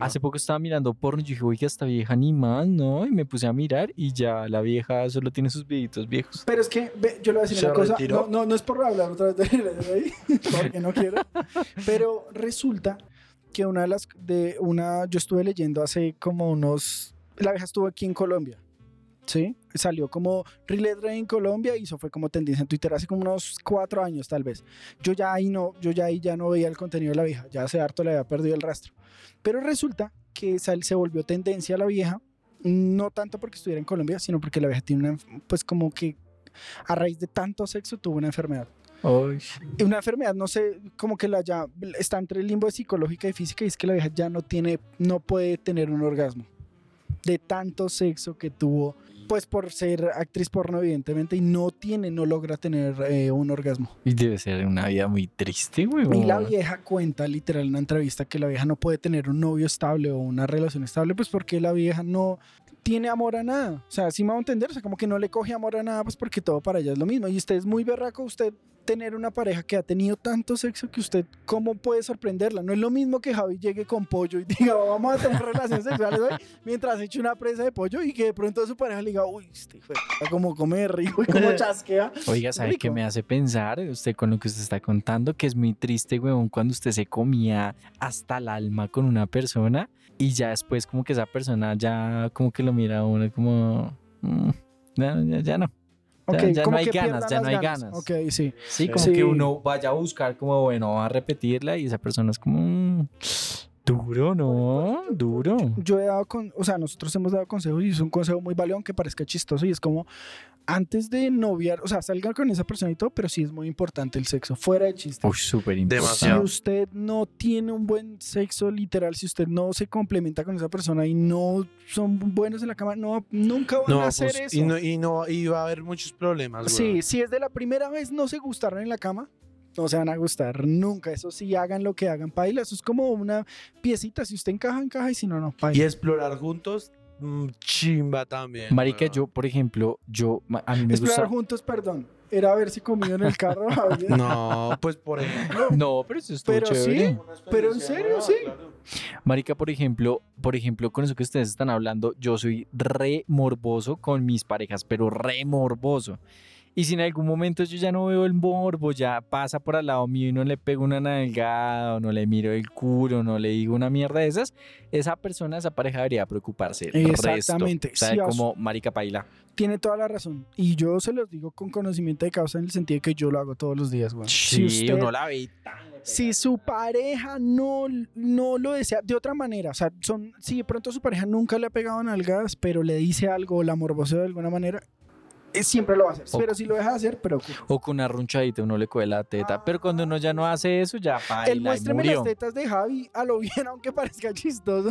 hace poco estaba mirando porno y dije, oye, esta vieja ni más, ¿no? Y me puse a mirar y ya la vieja solo tiene sus videitos viejos. Pero es que, ve, yo le voy a decir ¿Se una cosa, no, no, no es por hablar otra vez de de ahí, porque no quiero, pero resulta que una de las, de una, yo estuve leyendo hace como unos, la vieja estuvo aquí en Colombia, ¿sí? Salió como Relay en Colombia y eso fue como tendencia en Twitter hace como unos cuatro años tal vez. Yo ya ahí no, yo ya ahí ya no veía el contenido de la vieja, ya hace harto le había perdido el rastro. Pero resulta que se volvió tendencia la vieja, no tanto porque estuviera en Colombia, sino porque la vieja tiene una, pues como que a raíz de tanto sexo tuvo una enfermedad. Y Una enfermedad, no sé, como que la ya está entre el limbo de psicológica y física y es que la vieja ya no tiene, no puede tener un orgasmo de tanto sexo que tuvo, pues por ser actriz porno evidentemente y no tiene, no logra tener eh, un orgasmo. Y debe ser una vida muy triste, güey. Y la vieja cuenta literal en una entrevista que la vieja no puede tener un novio estable o una relación estable, pues porque la vieja no tiene amor a nada. O sea, sí me va a entender, o sea, como que no le coge amor a nada, pues porque todo para ella es lo mismo. Y usted es muy berraco, usted tener una pareja que ha tenido tanto sexo que usted, ¿cómo puede sorprenderla? No es lo mismo que Javi llegue con pollo y diga, vamos a tener relaciones sexuales hoy, mientras eche una presa de pollo y que de pronto su pareja le diga, uy, este hijo de como come rico y como chasquea. Oiga, ¿sabe qué me hace pensar usted con lo que usted está contando? Que es muy triste, weón, cuando usted se comía hasta el alma con una persona y ya después como que esa persona ya como que lo mira a uno como... mm, ya, ya, ya no. Ya, no hay ganas, ya no hay ganas. ganas. Ok, sí. Sí, como Sí. que uno vaya a buscar como, bueno, va a repetirla y esa persona es como... mm, duro, ¿no? Duro. yo he dado con, o sea, nosotros hemos dado consejos y es un consejo muy válido aunque parezca chistoso y es como antes de noviar, o sea, salgan con esa persona y todo, pero sí es muy importante el sexo, fuera de chiste. Uy, súper Si importante. Demasiado. usted no tiene un buen sexo literal, si usted no se complementa con esa persona y no son buenos en la cama, no, nunca van No, a hacer pues, eso. y, no, y, no, y va a haber muchos problemas. Sí, si es de la primera vez no se gustaron en la cama, no se van a gustar nunca. Eso sí, hagan lo que hagan, paila. Eso es como una piecita. Si usted encaja, encaja y si no, no, Y explorar juntos, mm, chimba también. Marica, yo, por ejemplo, yo, a mí me Explorar gusta... juntos, perdón. Era haberse comido en el carro. No, pues por ejemplo. No, pero eso estuvo Pero chévere. sí, pero en serio, sí. Marica, por ejemplo, por ejemplo, con eso que ustedes están hablando, yo soy re morboso con mis parejas, pero re morboso. Y si en algún momento yo ya no veo el morbo, ya pasa por al lado mío y no le pego una nalgada, o no le miro el culo, no le digo una mierda de esas, esa persona, esa pareja debería preocuparse. el resto. Exactamente. O sea, Sí, como marica paila. Tiene toda la razón. Y yo se los digo con conocimiento de causa en el sentido de que yo lo hago todos los días, güey. Sí, si usted- uno la ve. si su pareja no, no lo desea de otra manera, o sea, son, si de pronto su pareja nunca le ha pegado nalgadas, pero le dice algo, la morbosea de alguna manera, siempre lo va a hacer. O- Pero si lo deja de hacer, preocupa. O con una runchadita uno le coge la teta. Pero cuando uno ya no hace eso, ya paila Él y muéstreme las tetas de Javi a lo bien, aunque parezca chistoso.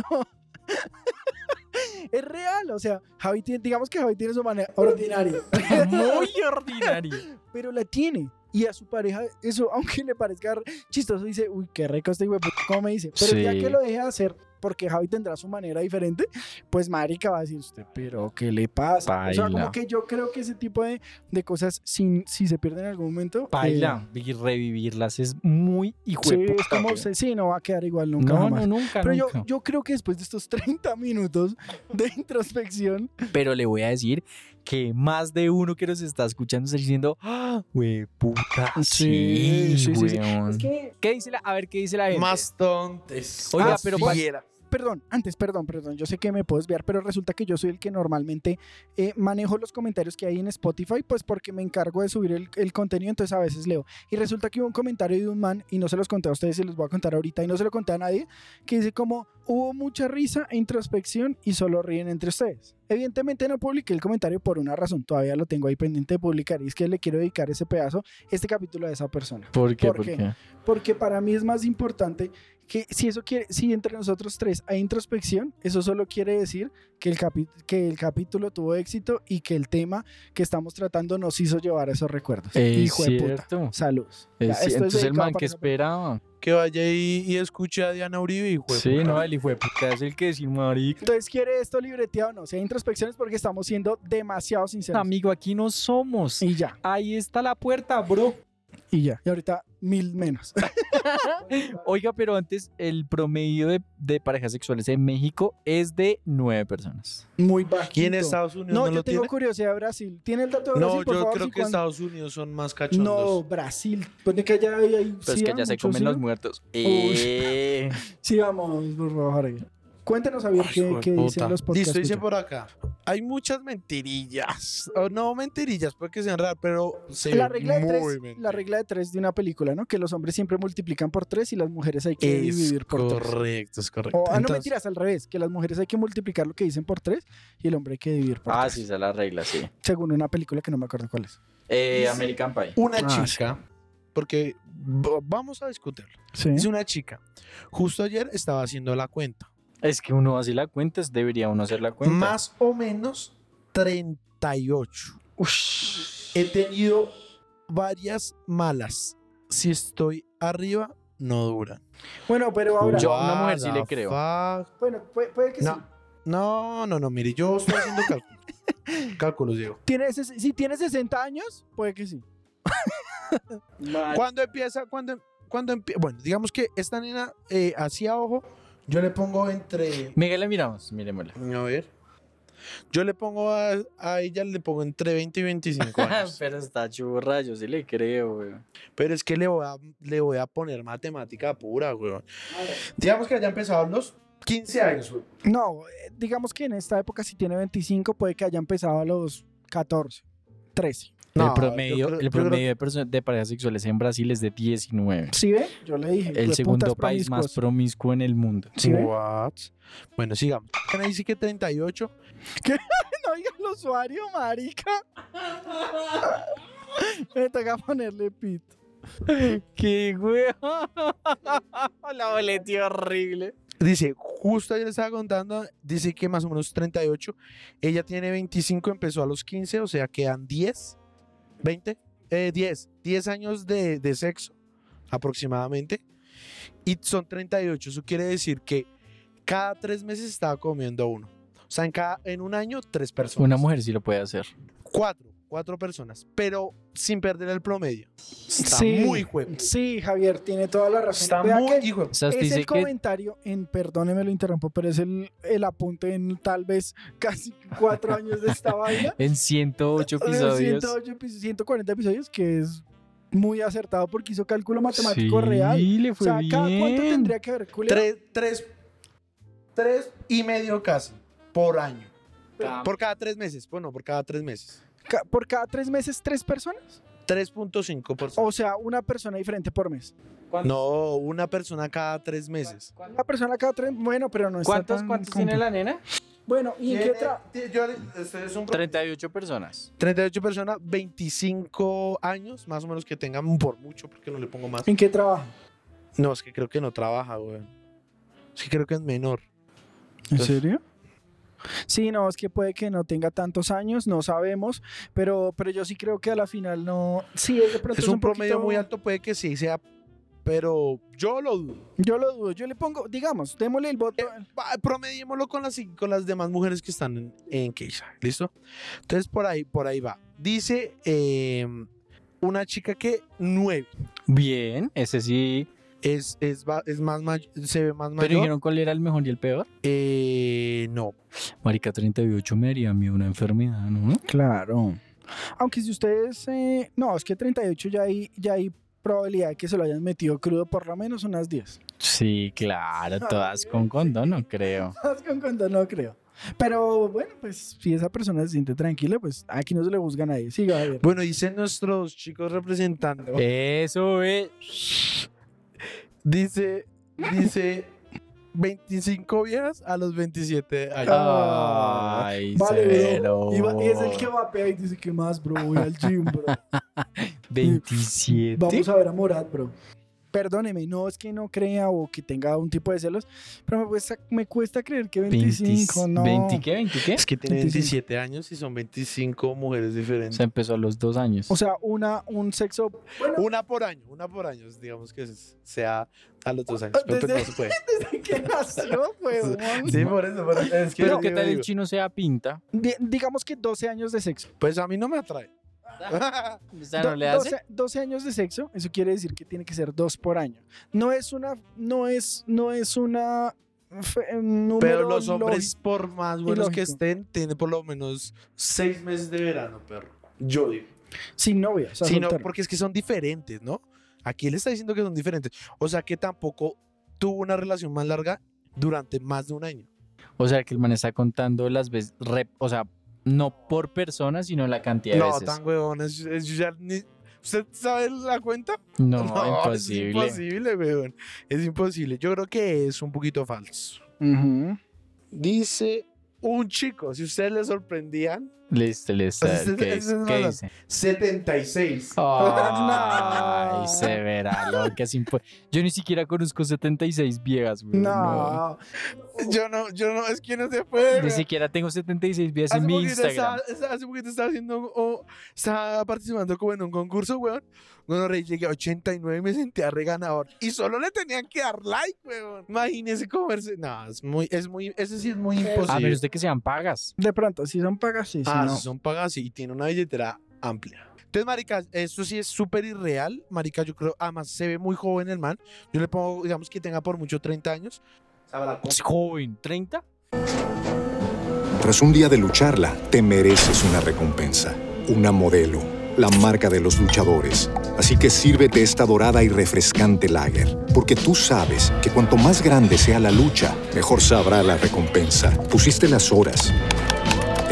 es real, o sea, Javi tiene, digamos que Javi tiene su manera ordinaria, Muy ordinario. pero la tiene. Y a su pareja, eso, aunque le parezca chistoso, dice, uy, qué rico este güey, ¿cómo me dice? Pero ya que lo deje de hacer, porque Javi tendrá su manera diferente, pues marica va a decir usted, pero ¿qué le pasa? O sea, como que yo creo que ese tipo de, de cosas, si, si se pierden en algún momento... Baila y revivirlas es muy hijo Sí, de puta, es como, güey. se- sí, no va a quedar igual nunca No, jamás. no, nunca, Pero yo, nunca. yo creo que después de estos 30 minutos de introspección, Pero le voy a decir que más de uno que nos está escuchando está diciendo, ¡Ah, güey, puta. Sí, Sí, sí, sí, sí. weón. es que ¿Qué dice la, a ver, qué dice la gente? Más tontes. Oiga, pero fiera. Perdón, antes, perdón, perdón, yo sé que me puedo desviar, pero resulta que yo soy el que normalmente eh, manejo los comentarios que hay en Spotify, pues porque me encargo de subir el, contenido, entonces a veces leo. Y resulta que hubo un comentario de un man, y no se los conté a ustedes, se los voy a contar ahorita, y no se lo conté a nadie, que dice como, hubo mucha risa e introspección y solo ríen entre ustedes. Evidentemente no publiqué el comentario por una razón, todavía lo tengo ahí pendiente de publicar, y es que le quiero dedicar ese pedazo, este capítulo a esa persona. ¿Por qué? ¿Por ¿Por qué? qué? Porque para mí es más importante que si eso quiere, si entre nosotros tres hay introspección, eso solo quiere decir que el, capi- que el capítulo tuvo éxito y que el tema que estamos tratando nos hizo llevar a esos recuerdos. Es Hijo de puta. cierto. Saludos. Es Ya, esto es entonces el dedicado man que esperaba. Que vaya y, y escuche a Diana Uribe, hijo de Sí, no, el hijo de puta es el que decir, marica. Entonces, ¿quiere esto libreteado o no? Si hay introspección es porque estamos siendo demasiado sinceros. Amigo, aquí no somos. Y ya, Ahí está la puerta, bro. Y ya. Y ahorita mil menos. Oiga, pero antes, el promedio de, de parejas sexuales en México es de nueve personas. Muy bajito. ¿Y en Estados Unidos No, no, yo lo tengo tiene? curiosidad de Brasil. ¿Tiene el dato de No, Brasil, por yo favor? creo Sí, que. Estados Unidos son más No, cachondos. Brasil. Pone que allá hay, hay Pues SIDA, que ya se comen los muertos. Eh, Sí, vamos, por favor. Cuéntanos, Javier, Ay, qué, dicen los podcasts. Listo, dice por acá. Hay muchas mentirillas. O no mentirillas, puede que sean raras, pero se la regla, de tres, la regla de tres de una película, ¿no? Que los hombres siempre multiplican por tres y las mujeres hay que Es dividir por tres. correcto, es correcto. O, ah, no mentiras, al revés, que las mujeres hay que multiplicar lo que dicen por tres y el hombre hay que dividir por ah, tres. sí, esa es la regla, sí. Según una película que no me acuerdo cuál es. Eh, American Pie. Una Ah, chica, porque vamos a discutirlo. Sí. Es una chica. Justo ayer estaba haciendo la cuenta. Es que uno así la cuenta, es- debería uno hacer la cuenta. Más o menos 38. He tenido varias malas. Si estoy arriba, no duran. Bueno, pero ahora. Yo a una mujer sí le creo. fuck? Bueno, puede, puede que No. sí. No, no, no, mire, yo estoy haciendo cálculos. cálculos, Diego. ¿Tiene si tiene 60 años, puede que sí. ¿Cuándo empieza? ¿Cuándo, cuándo empie- Bueno, digamos que esta nena eh, hacia ojo, yo le pongo entre. Miguel, le miramos, miremosla. A ver. Yo le pongo a, a ella, le pongo entre 20 y 25 años. Pero está churra, yo sí le creo, güey. Pero es que le voy a, le voy a poner matemática pura, weón. Digamos que haya empezado a los 15 años, weón. No, eh, digamos que en esta época, si tiene 25, puede que haya empezado a los 14, 13. No, el promedio, creo- el yo creo promedio de, parejas sexuales en Brasil es de 19. ¿Sí ve? Yo le dije. El segundo país más promiscuo en el mundo. ¿Sí? What? Bueno, sigamos. Me dice que 38. No diga el usuario, marica. Me toca ponerle pit. ¡Qué güey! La boletia horrible. Dice, justo ayer estaba contando, dice que más o menos 38. Ella tiene 25, empezó a los 15, o sea, quedan 10, 20, eh, 10, 10 años de, de sexo aproximadamente. Y son 38, eso quiere decir que cada tres meses estaba comiendo uno. O sea, en, cada, en un año, tres personas. Una mujer sí lo puede hacer. Cuatro, cuatro personas, pero sin perder el promedio. Está Sí, muy juego. Sí, Javier, tiene toda la razón. Está Vea muy que hijo. O sea, es dice el que comentario en, perdóneme lo interrumpo, pero es el, el apunte en tal vez casi cuatro años de esta vaina. en 108 De episodios. 108 epi- 140 episodios, que es muy acertado porque hizo cálculo matemático sí, real. le O fue sea, ¿cada cuánto tendría que haber? Tres, tres, tres y medio casi por año. Por cada tres meses. Bueno, por cada tres meses. Ca- ¿Por cada tres meses, tres personas? 3.5%. O sea, una persona diferente por mes. No, una persona cada tres meses. Una persona cada tres, bueno, pero no está ¿Cuántos, tan cuántos tiene la nena? Bueno, ¿y en qué otra? este es un 38 personas. 38 personas, 25 años, más o menos que tengan por mucho, porque no le pongo más. ¿En qué trabaja? No, es que creo que no trabaja, weón. Es que creo que es menor. ¿En serio? Sí, no, es que puede que no tenga tantos años, no sabemos, pero, pero yo sí creo que a la final no. Sí, de pronto Es un promedio poquito- muy alto, puede que sí sea pero yo lo dudo. Yo lo dudo. Yo le pongo, digamos, démosle el voto. Promediémoslo con las, con las demás mujeres que están en, en Keisha, ¿listo? Entonces por ahí, por ahí va. Dice eh, una chica que nueve. Bien, ese sí. Es, es, va- es más may- se ve más Pero mayor. dijeron cuál era el mejor y el peor. Eh, no. Marica 38 me haría a mí una enfermedad, ¿no? Claro. Aunque si ustedes. eh, no, es que 38 ya hay, ya hay probabilidad de que se lo hayan metido crudo por lo menos unas 10. Sí, claro, todas con condón, no creo. Más con condón no creo. Pero bueno, pues si esa persona se siente tranquila, pues aquí no se le juzga a nadie. Siga, Javier. Bueno, dicen nuestros chicos representando. Eso es. Dice, dice 25 viejas a los 27 años. Ah, Ay, Vale, cero. bro. Y, va- y es el que vapea y dice, ¿qué más, bro? Voy al gym, bro. 27. Vamos a ver a Morat, bro. Perdóneme, no es que no crea o que tenga un tipo de celos, pero me cuesta, me cuesta creer que 25, 20, no. 20 qué? ¿20 qué? Es que tiene 25. 27 años y son 25 mujeres diferentes. Se empezó a los dos años. O sea, una, un sexo. Bueno, Una por año, una por año, digamos que sea a los dos años, pero, pero no Desde- se puede. desde que nació, weón. Sí, por eso, por eso. Es que Pero qué que tal el chino sea pinta. Di- digamos que 12 años de sexo. Pues a mí no me atrae. No le hace. 12, 12 años de sexo, eso quiere decir que tiene que ser dos por año. No es una, no es, no es una fe- un número Pero los hombres, por más buenos que estén, tienen por lo menos seis meses de verano, perro. Yo digo. sin novia, o sea, Sí, no, soltero. porque es que son diferentes, ¿no? Aquí él está diciendo que son diferentes. O sea que tampoco tuvo una relación más larga durante más de un año. O sea, que el man está contando las veces, rep- o sea, no por persona, sino la cantidad de No, veces. tan huevón. es- es- yo ya ni- ¿Usted sabe la cuenta? No, Es imposible. imposible, weón. Es imposible. Yo creo que es un poquito falso. Ujú. Dice un chico, si ustedes le sorprendían, Listo, listo. Ese- ¿Qué, es qué dice? 76. Ay, se verá lo que es Yo ni siquiera conozco 76 viejas, güey. No, Yo no, yo no, es que no se puede. Ni siquiera tengo 76 viejas Hace en mi Instagram. estaba, hace poquito estaba haciendo, o estaba participando como en un concurso, weón. Bueno, rey, llegué a 89 y me sentía reganador. Y solo le tenían que dar like, weón. Imagínese comerse. No, es muy, es muy, ese sí es muy A imposible. menos de que sean pagas. de pronto, si son pagas, sí, Ah, no. si son pagas y tiene una billetera amplia. Entonces, marica, esto sí es súper irreal. Marica, yo creo, además se ve muy joven el man. Yo le pongo, digamos que tenga por mucho 30 años. Es joven, 30. Tras un día de lucharla, te mereces una recompensa, una modelo, la marca de los luchadores. Así que sírvete esta dorada y refrescante lager, porque tú sabes que cuanto más grande sea la lucha, mejor sabrá la recompensa. Pusiste las horas,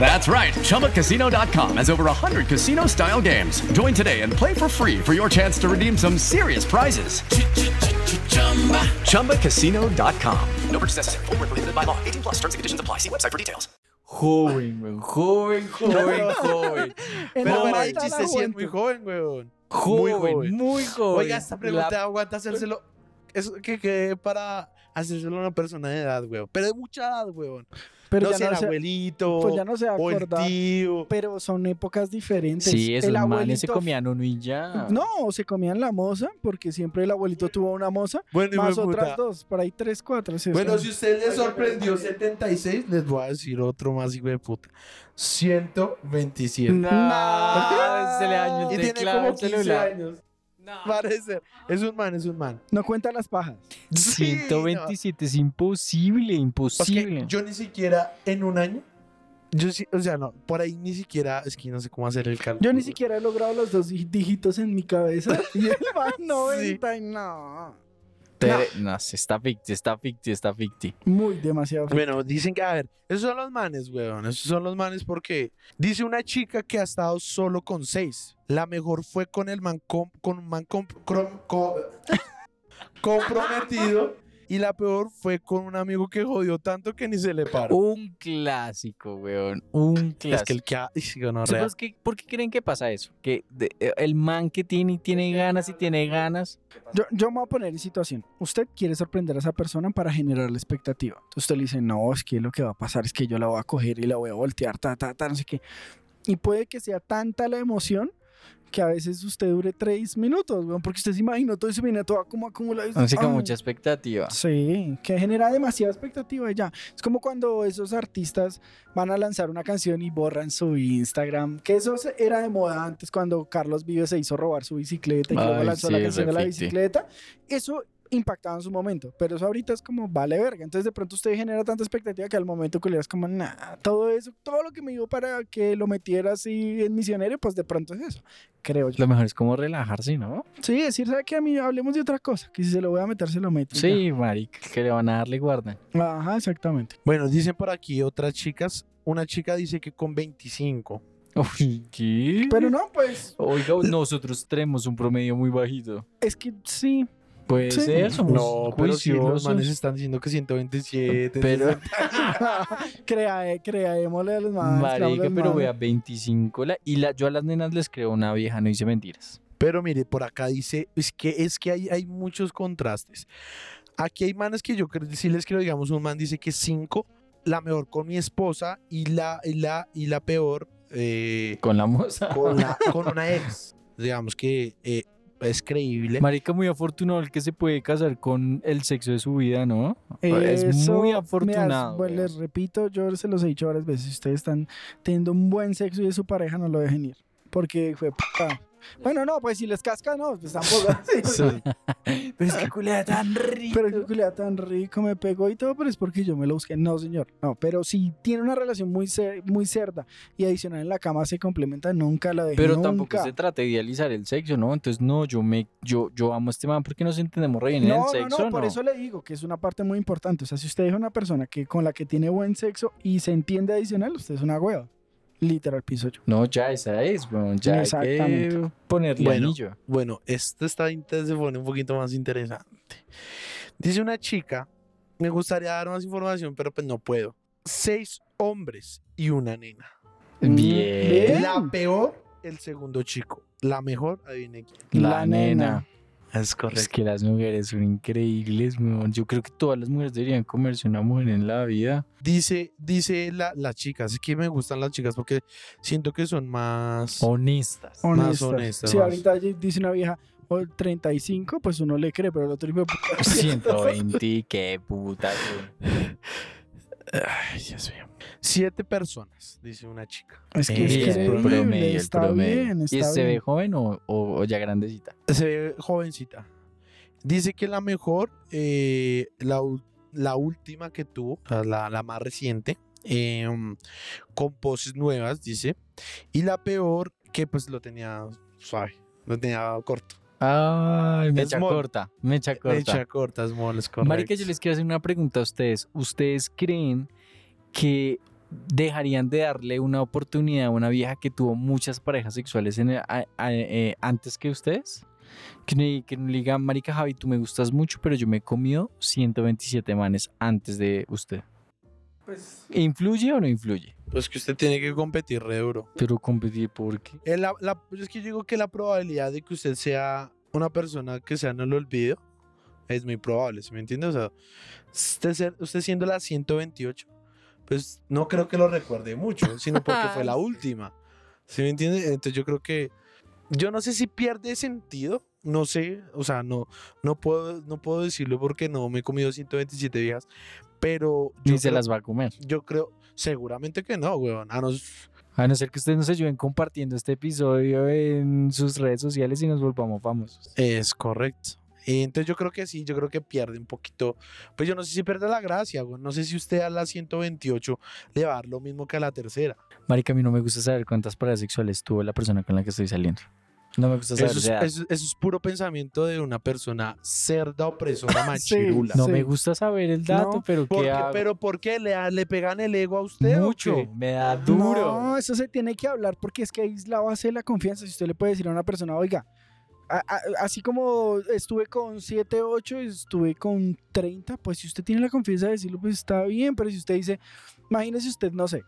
That's right. ChumbaCasino.com has over 100 casino style games. Join today and play for free for your chance to redeem some serious prizes. ChumbaCasino.com. No purchase necessary. Void where prohibited by law. 18 plus terms and conditions apply. See website for details. Joven, güey. Joven, joven, joven. Pero la bueno, el vuelta a la chiste sí es muy juventud. joven, weón. Joven, muy joven. Oiga, esta pregunta La- aguanta hacérselo. Es que, que para hacérselo a una persona de edad, weón. Pero de mucha edad, weón. Pero no ya el no se- abuelito. pues ya no se va a o el tío. Pero son épocas diferentes. Sí, esos el manes se abuelito- comían uno y ya. No, se comían la moza, porque siempre el abuelito tuvo una moza, Bueno, más otras dos, por ahí tres, cuatro. sí, Bueno, si usted le sorprendió 76, les voy a decir otro más, hijo de puta. 127. No, se le dañó Y tiene como al 15 celular. años. Parece. Es un man, es un man. No cuenta las pajas. Sí, no. 127 es imposible, que imposible. yo ni siquiera en un año. Yo sí, o sea, no, por ahí ni siquiera, es que no sé cómo hacer el cálculo. Yo ni siquiera he logrado los dos dí- dígitos en mi cabeza. Y va a 90 y no. Te- No, se está ficti, está ficti, está ficti. Muy demasiado. feo. Bueno, dicen que, a ver, esos son los manes, weón. Esos son los manes porque dice una chica que ha estado solo con seis. La mejor fue con el man com- con un man com- crom- co- comprometido. Y la peor fue con un amigo que jodió tanto que ni se le paró. Un clásico, weón. Un clásico. Es que el que ha... Gonorrea. ¿Sabes qué- ¿Por qué creen que pasa eso? Que de- eh, el man que tiene y tiene ganas y tiene ganas. Yo, yo me voy a poner en situación. Usted quiere sorprender a esa persona para generar la expectativa. Entonces usted le dice, no, es que lo que va a pasar es que yo la voy a coger y la voy a voltear, ta, ta, ta, no sé qué. Y puede que sea tanta la emoción que a veces usted dure tres minutos, weón, porque usted se imagina todo eso viene todo como acumulado. Así con "Ay". mucha expectativa. Sí, que genera demasiada expectativa y ya. Es como cuando esos artistas van a lanzar una canción y borran su Instagram, que eso era de moda antes cuando Carlos Vives se hizo robar su bicicleta y luego lanzó sí, la canción de la bicicleta. Eso impactaba en su momento, pero eso ahorita es como vale verga. Entonces de pronto usted genera tanta expectativa que al momento que le das como, nah, todo eso, todo lo que me dio para que lo metiera así en misionero, pues de pronto es eso, creo yo. Lo mejor es como relajarse, ¿no? Sí, decir, ¿sabe que A mí hablemos de otra cosa, que si se lo voy a meter, se lo meto. Sí, marica, que le van a darle guardan. Ajá, exactamente. Bueno, dicen por aquí otras chicas. Una chica dice que con 25. Uy, ¿qué? Pero no, pues Oiga, nosotros tenemos un promedio muy bajito. es que sí. Puede Sí. ser, somos No, pero si los manes están diciendo que 127. Pero, 60. Crea, creémosle a los más. marica, pero vea, 25. La, y la, yo a las nenas les creo una vieja, no dice mentiras. Pero mire, por acá dice, es que, es que hay, hay muchos contrastes. Aquí hay manes que yo creo, sí les creo, digamos, un man dice que 5, la mejor con mi esposa y la, y la, y la peor eh, Con la moza. con, la- con una ex. Digamos que eh, es creíble. Marica, muy afortunado el que se puede casar con el sexo de su vida, ¿no? es muy mira, afortunado. bueno, les repito, yo se los he dicho varias veces. Si ustedes están teniendo un buen sexo y de su pareja, no lo dejen ir. Porque fue puta. Bueno, no, pues si les casca, no, pues tampoco. Sí. Pero es que culea tan rico. Pero que culea tan rico, me pegó y todo, pero es porque yo me lo busqué. No, señor. No, pero si tiene una relación muy, cer- muy cerda y adicional en la cama se complementa, nunca la dejen. Pero tampoco se trata de idealizar el sexo, ¿no? Entonces, no, yo me, yo, yo amo a este man porque nos entendemos re bien en el No, no, sexo, no, por eso le digo que es una parte muy importante. O sea, si usted es una persona que con la que tiene buen sexo y se entiende adicional, usted es una hueva. Literal, piso yo. No, ya esa es, weón. Ya hay que Exactamente. ponerle Bueno, anillo. Bueno, esto está se pone un poquito más interesante. Dice una chica, me gustaría dar más información, pero pues no puedo. Seis hombres y una nena. Mm, Bien. La peor, el segundo chico. La mejor, adivine quién. La, La nena. nena. Es Es que las mujeres son increíbles, weón. Yo creo que todas las mujeres deberían comerse una mujer en la vida. Dice, dice la, las chicas, es que me gustan las chicas porque siento que son más... Honestas. Honestas. honestas, Si más. ahorita dice una vieja o 35, pues uno le cree, pero el otro puta- 120, qué puta. Ay, Dios mío. Siete personas, dice una chica. Es que es el creíble, promedio, el está promedio. bien, ¿Y se ve joven o, o- o ya grandecita? Se ve jovencita. Dice que la mejor, eh, la, la última que tuvo, o sea, la, la más reciente, em, con poses nuevas, dice. Y la peor, que pues lo tenía suave, lo tenía corto. Ay, mecha Small. corta, mecha corta. Mecha corta, small, es correcto. Marica, yo les quiero hacer una pregunta a ustedes. ¿Ustedes creen que dejarían de darle una oportunidad a una vieja que tuvo muchas parejas sexuales en el- a- a- eh, antes que ustedes? Que no, que no le digan, Marica Javi, tú me gustas mucho, pero yo me he comido 127 manes antes de usted. ¿Influye o no influye? Pues que usted tiene que competir re duro. Pero competir por qué. Eh, la- la- es que yo digo que la probabilidad de que usted sea una persona que sea en el olvido es muy probable, ¿sí me entiende? O sea, usted, ser- usted siendo la 128, pues no creo que lo recuerde mucho, sino porque fue la última, ¿sí me entiende? Entonces yo creo que, yo no sé si pierde sentido, no sé, o sea, no, no, puedo, no puedo decirlo porque no me he comido 127 viejas, pero yo Ni se creo- las va a comer. yo creo, seguramente que no, weón. A nos, A no ser que ustedes nos ayuden compartiendo este episodio en sus redes sociales y nos volvamos famosos. Es correcto. Y Entonces yo creo que sí, yo creo que pierde un poquito. Pues yo no sé si pierde la gracia, güey. No sé si usted a la 128 le va a dar lo mismo que a la tercera. Marica, a mí no me gusta saber cuántas parejas sexuales tuvo la persona con la que estoy saliendo. No me gusta saber Eso es, edad. eso- eso es puro pensamiento de una persona cerda, opresora, machirula. No sí. me gusta saber el dato, No, pero ¿Por ¿qué qué- hago? ¿Pero por qué le, le pegan el ego a usted? o Mucho, qué? me da duro. No, eso se tiene que hablar porque es que ahí es la base de la confianza. Si usted le puede decir a una persona, oiga, a- a- así como estuve con 7, 8, estuve con 30, pues si usted tiene la confianza de decirlo, pues está bien, pero si usted dice, imagínese usted, no sé,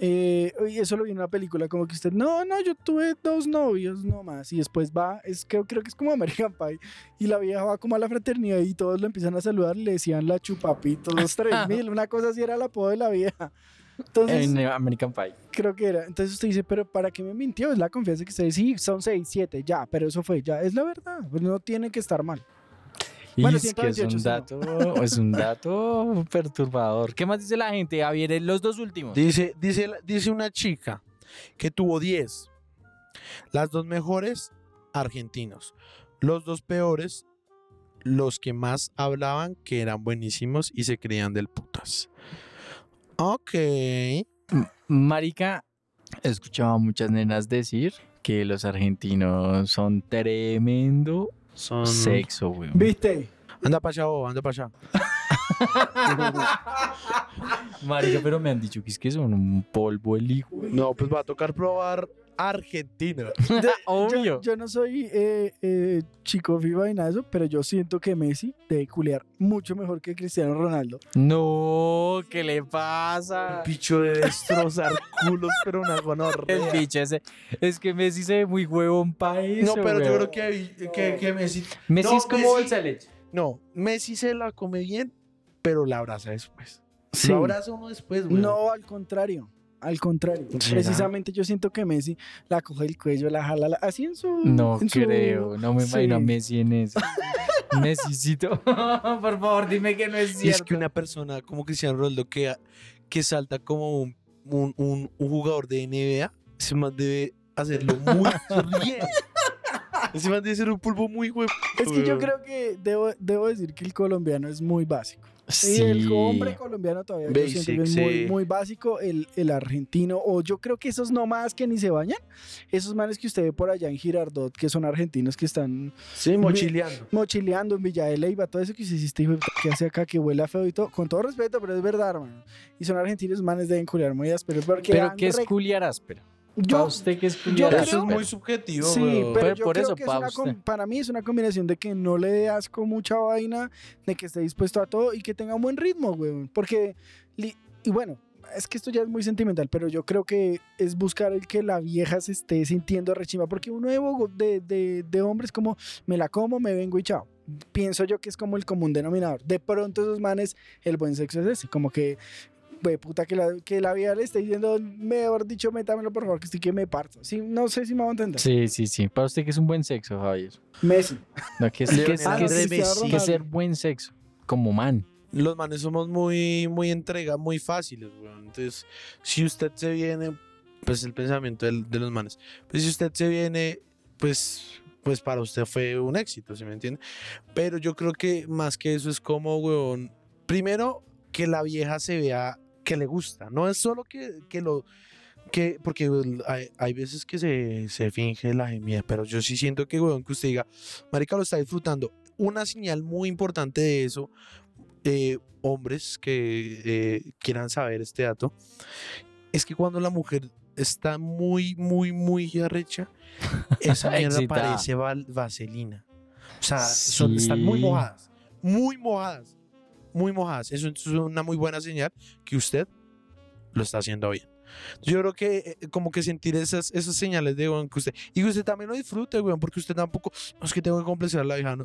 eh, y eso lo vi en una película, como que usted, no, no, yo tuve dos novios nomás, y después va, es que creo que es como American Pie, y la vieja va como a la fraternidad y todos lo empiezan a saludar, le decían la chupapitos, los 3000, una cosa así era el apodo de la vieja. Entonces, En American Pie. creo que era. Entonces usted dice, pero ¿para qué me mintió? Es la confianza que usted dice, sí, son 6, 7, ya, pero eso fue, ya, es la verdad, pues no tiene que estar mal. Y Bueno, es que es 128 un no. dato, es un dato perturbador. ¿Qué más dice la gente? Javier, los dos últimos. Dice, dice, dice una chica que tuvo 10. Las dos mejores, argentinos. Los dos peores, los que más hablaban que eran buenísimos y se creían del putas. Ok. Marica, he escuchado a muchas nenas decir que los argentinos son tremendo Son... sexo, weón. ¿Viste? Anda para allá, bobo, anda para allá. Marica, pero me han dicho que es que son un polvo el hijo. No, pues va a tocar probar Argentina. Obvio. Yo, yo no soy eh, eh, chico FIFA y nada de eso, pero yo siento que Messi debe culear mucho mejor que Cristiano Ronaldo. No, ¿qué le pasa? Picho de destrozar culos, pero una El gonorrea. bicho ese. Es que Messi se ve muy huevón pa' eso, No, pero yo creo que, que, que Messi. Messi No, es como Messi- bolsa de leche. No, Messi se la come bien, pero la abraza después. Sí. Lo abraza uno después, güey. No, al contrario. Al contrario. ¿Será? Precisamente yo siento que Messi la coge el cuello, la jala, la- así en su. No en su- creo, no me imagino a. Messi en eso. Messicito, por favor, dime que no es Y es cierto. que una persona como Cristiano Ronaldo que, que salta como un, un, un- un jugador de NBA, ese man debe hacerlo muy bien. Man debe ser un pulpo muy huevo. Es que yo creo que debo, debo decir que el colombiano es muy básico. Y el hombre colombiano todavía yo siento que es muy, sí. muy básico. El, el argentino, o yo creo que esos nomás que ni se bañan, esos manes que usted ve por allá en Girardot, que son argentinos que están Sí, mochileando. mochileando en Villa de Leyva, todo eso que usted hiciste, hijo que hace acá, que huele a feo y todo, con todo respeto, pero es verdad, hermano. Y son argentinos, manes deben culiar muy ásperos. Porque Pero ¿qué es culiar áspero? ¿Para Yo, usted qué es yo creo- Eso es muy subjetivo. Sí, pero Pero yo por creo eso, que es una para mí es una combinación de que no le dé asco mucha vaina, de que esté dispuesto a todo y que tenga un buen ritmo, weón. Porque, y bueno, es que esto ya es muy sentimental, pero yo creo que es buscar el que la vieja se esté sintiendo rechima, porque uno de, de, de hombres como, me la como, me vengo y chao. Pienso yo que es como el común denominador. De pronto esos manes, el buen sexo es ese, como que... güey, puta que la, que la vieja le esté diciendo, mejor dicho, métamelo por favor, que estoy que me parto. Sí, no sé si me va a entender. Sí, sí, sí. Para usted que es un buen sexo, Javier. Messi. No, que es, que es- que es- que es Messi. ser buen sexo, como man. Los manes somos muy, muy entrega, muy fáciles, weón. Entonces, si usted se viene, pues el pensamiento del- de los manes. Pues si usted se viene, pues, pues para usted fue un éxito, ¿sí me entiende? Pero yo creo que más que eso es como, weón, primero que la vieja se vea que le gusta. No es solo que, que lo... Que, porque hay, hay veces que se, se finge la gemida, pero yo sí siento que, weón, que usted diga, Marica lo está disfrutando. Una señal muy importante de eso eh, hombres que eh, quieran saber este dato, es que cuando la mujer está muy, muy, muy arrecha, esa mierda parece val- vaselina. O sea, son- están muy mojadas, muy mojadas, muy mojadas. Eso es una muy buena señal que usted lo está haciendo bien. Yo creo que eh, como que sentir esas, esas señales de weón, que usted y usted también lo disfrute, weón, porque usted tampoco, es que tengo que complacer a la hija.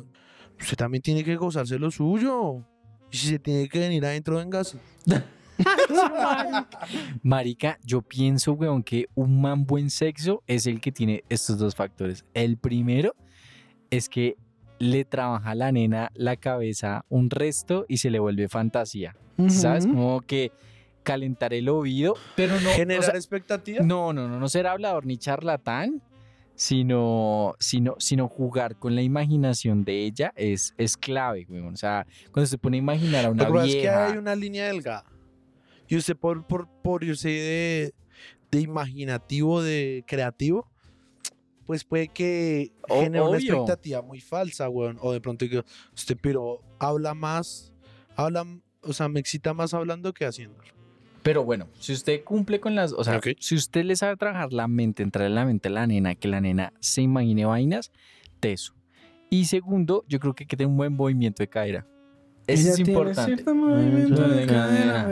Usted también tiene que gozarse lo suyo. Y si se tiene que venir adentro, véngase. Marica, yo pienso, weón, que un man buen sexo es el que tiene estos dos factores. El primero es que le trabaja a la nena la cabeza un resto y se le vuelve fantasía. ¿Sabes? Como que calentar el oído, pero no. o Generar sea, expectativas. no, no, no, no ser hablador ni charlatán, sino, sino, sino jugar con la imaginación de ella es, es clave, weón. O sea, cuando se pone a imaginar a una pasa es que hay una línea delgada. Y usted por, por, por irse de, de imaginativo, de creativo, pues puede que O- genere una obvio. expectativa muy falsa, weón. O de pronto que usted, pero habla más, habla, o sea, me excita más hablando que haciéndolo. Pero bueno, si usted cumple con las, o sea, Ok. si usted le sabe trabajar la mente, entrar en la mente a la nena, que la nena se imagine vainas, teso. Y segundo, yo creo que hay que tener un buen movimiento de cadera. Eso es importante. cierto movimiento de cadera,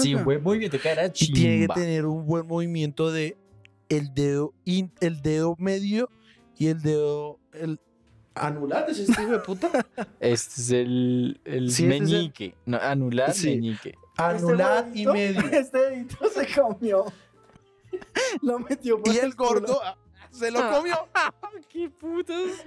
Sí, buen movimiento de cadera Y tiene que chimba. tener un buen movimiento de el dedo, in- el dedo medio y el dedo el anular es este hijo de puta. Este es el, el Sí, este es el- meñique. No, anular, Sí. meñique. Anular y dedito- medio. Este dedito se comió. Lo metió por Y el culo. gordo se lo comió. ¡Qué putas!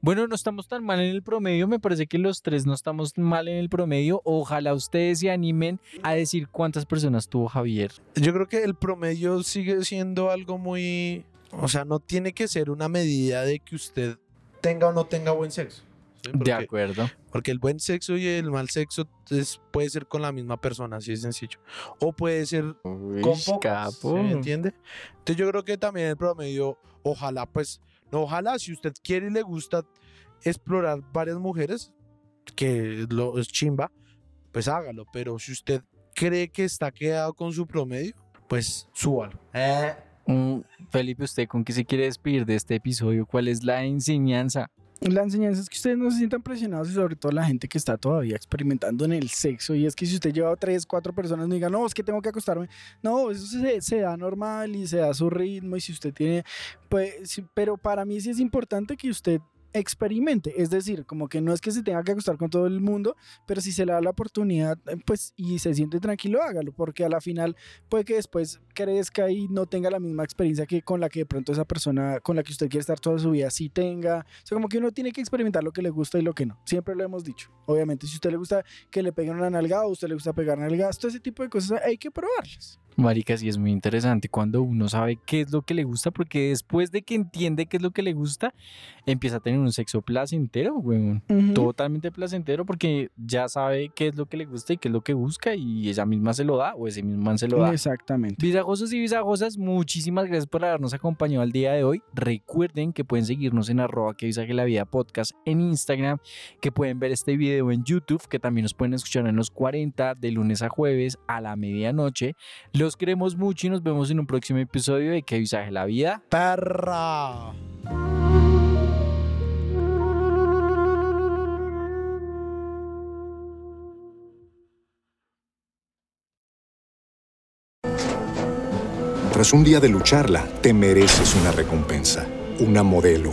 Bueno, no estamos tan mal en el promedio. Me parece que los tres no estamos mal en el promedio. Ojalá ustedes se animen a decir cuántas personas tuvo Javier. Yo creo que el promedio sigue siendo algo muy, o sea, no tiene que ser una medida de que usted tenga o no tenga buen sexo. ¿Sí? De Porque- acuerdo. Porque el buen sexo y el mal sexo es- puede ser con la misma persona, así de sencillo. O puede ser con Uish, pocos, capo. ¿sí me entiende? Entonces yo creo que también el promedio, ojalá pues, no, ojalá si usted quiere y le gusta explorar varias mujeres, que lo es chimba, pues hágalo. Pero si usted cree que está quedado con su promedio, pues súbalo. Mm, Felipe, ¿usted con qué se quiere despedir de este episodio? ¿Cuál es la enseñanza? La enseñanza es que ustedes no se sientan presionados y sobre todo la gente que está todavía experimentando en el sexo. Y es que si usted lleva a tres, cuatro personas, no diga, no, es que tengo que acostarme. No, eso se, se da normal y se da su ritmo. Y si usted tiene, pues, pero para mí sí es importante que usted experimente. Es decir, como que no es que se tenga que acostar con todo el mundo, pero si se le da la oportunidad, eh, pues, y se siente tranquilo, hágalo. Porque a la final puede que después crezca y no tenga la misma experiencia que con la que de pronto esa persona con la que usted quiere estar toda su vida sí tenga. O sea, como que uno tiene que experimentar lo que le gusta y lo que no. Siempre lo hemos dicho. Obviamente, si usted le gusta que le peguen una nalgada o a usted le gusta pegar nalgadas, todo ese tipo de cosas hay que probarlas. Marica, sí es muy interesante cuando uno sabe qué es lo que le gusta, porque después de que entiende qué es lo que le gusta, empieza a tener un sexo placentero, weón. Totalmente placentero, porque ya sabe qué es lo que le gusta y qué es lo que busca, y ella misma se lo da, o ese mismo man se lo da. Exactamente. Visajosos y visagosas, muchísimas gracias por habernos acompañado al día de hoy. Recuerden que pueden seguirnos en arroba que visaje la vida podcast en Instagram, que pueden ver este video en YouTube, que también nos pueden escuchar en los 40 de lunes a jueves a la medianoche. Los queremos mucho y nos vemos en un próximo episodio de Que visaje la vida. Perra. Tras un día de lucharla, te mereces una recompensa, una modelo,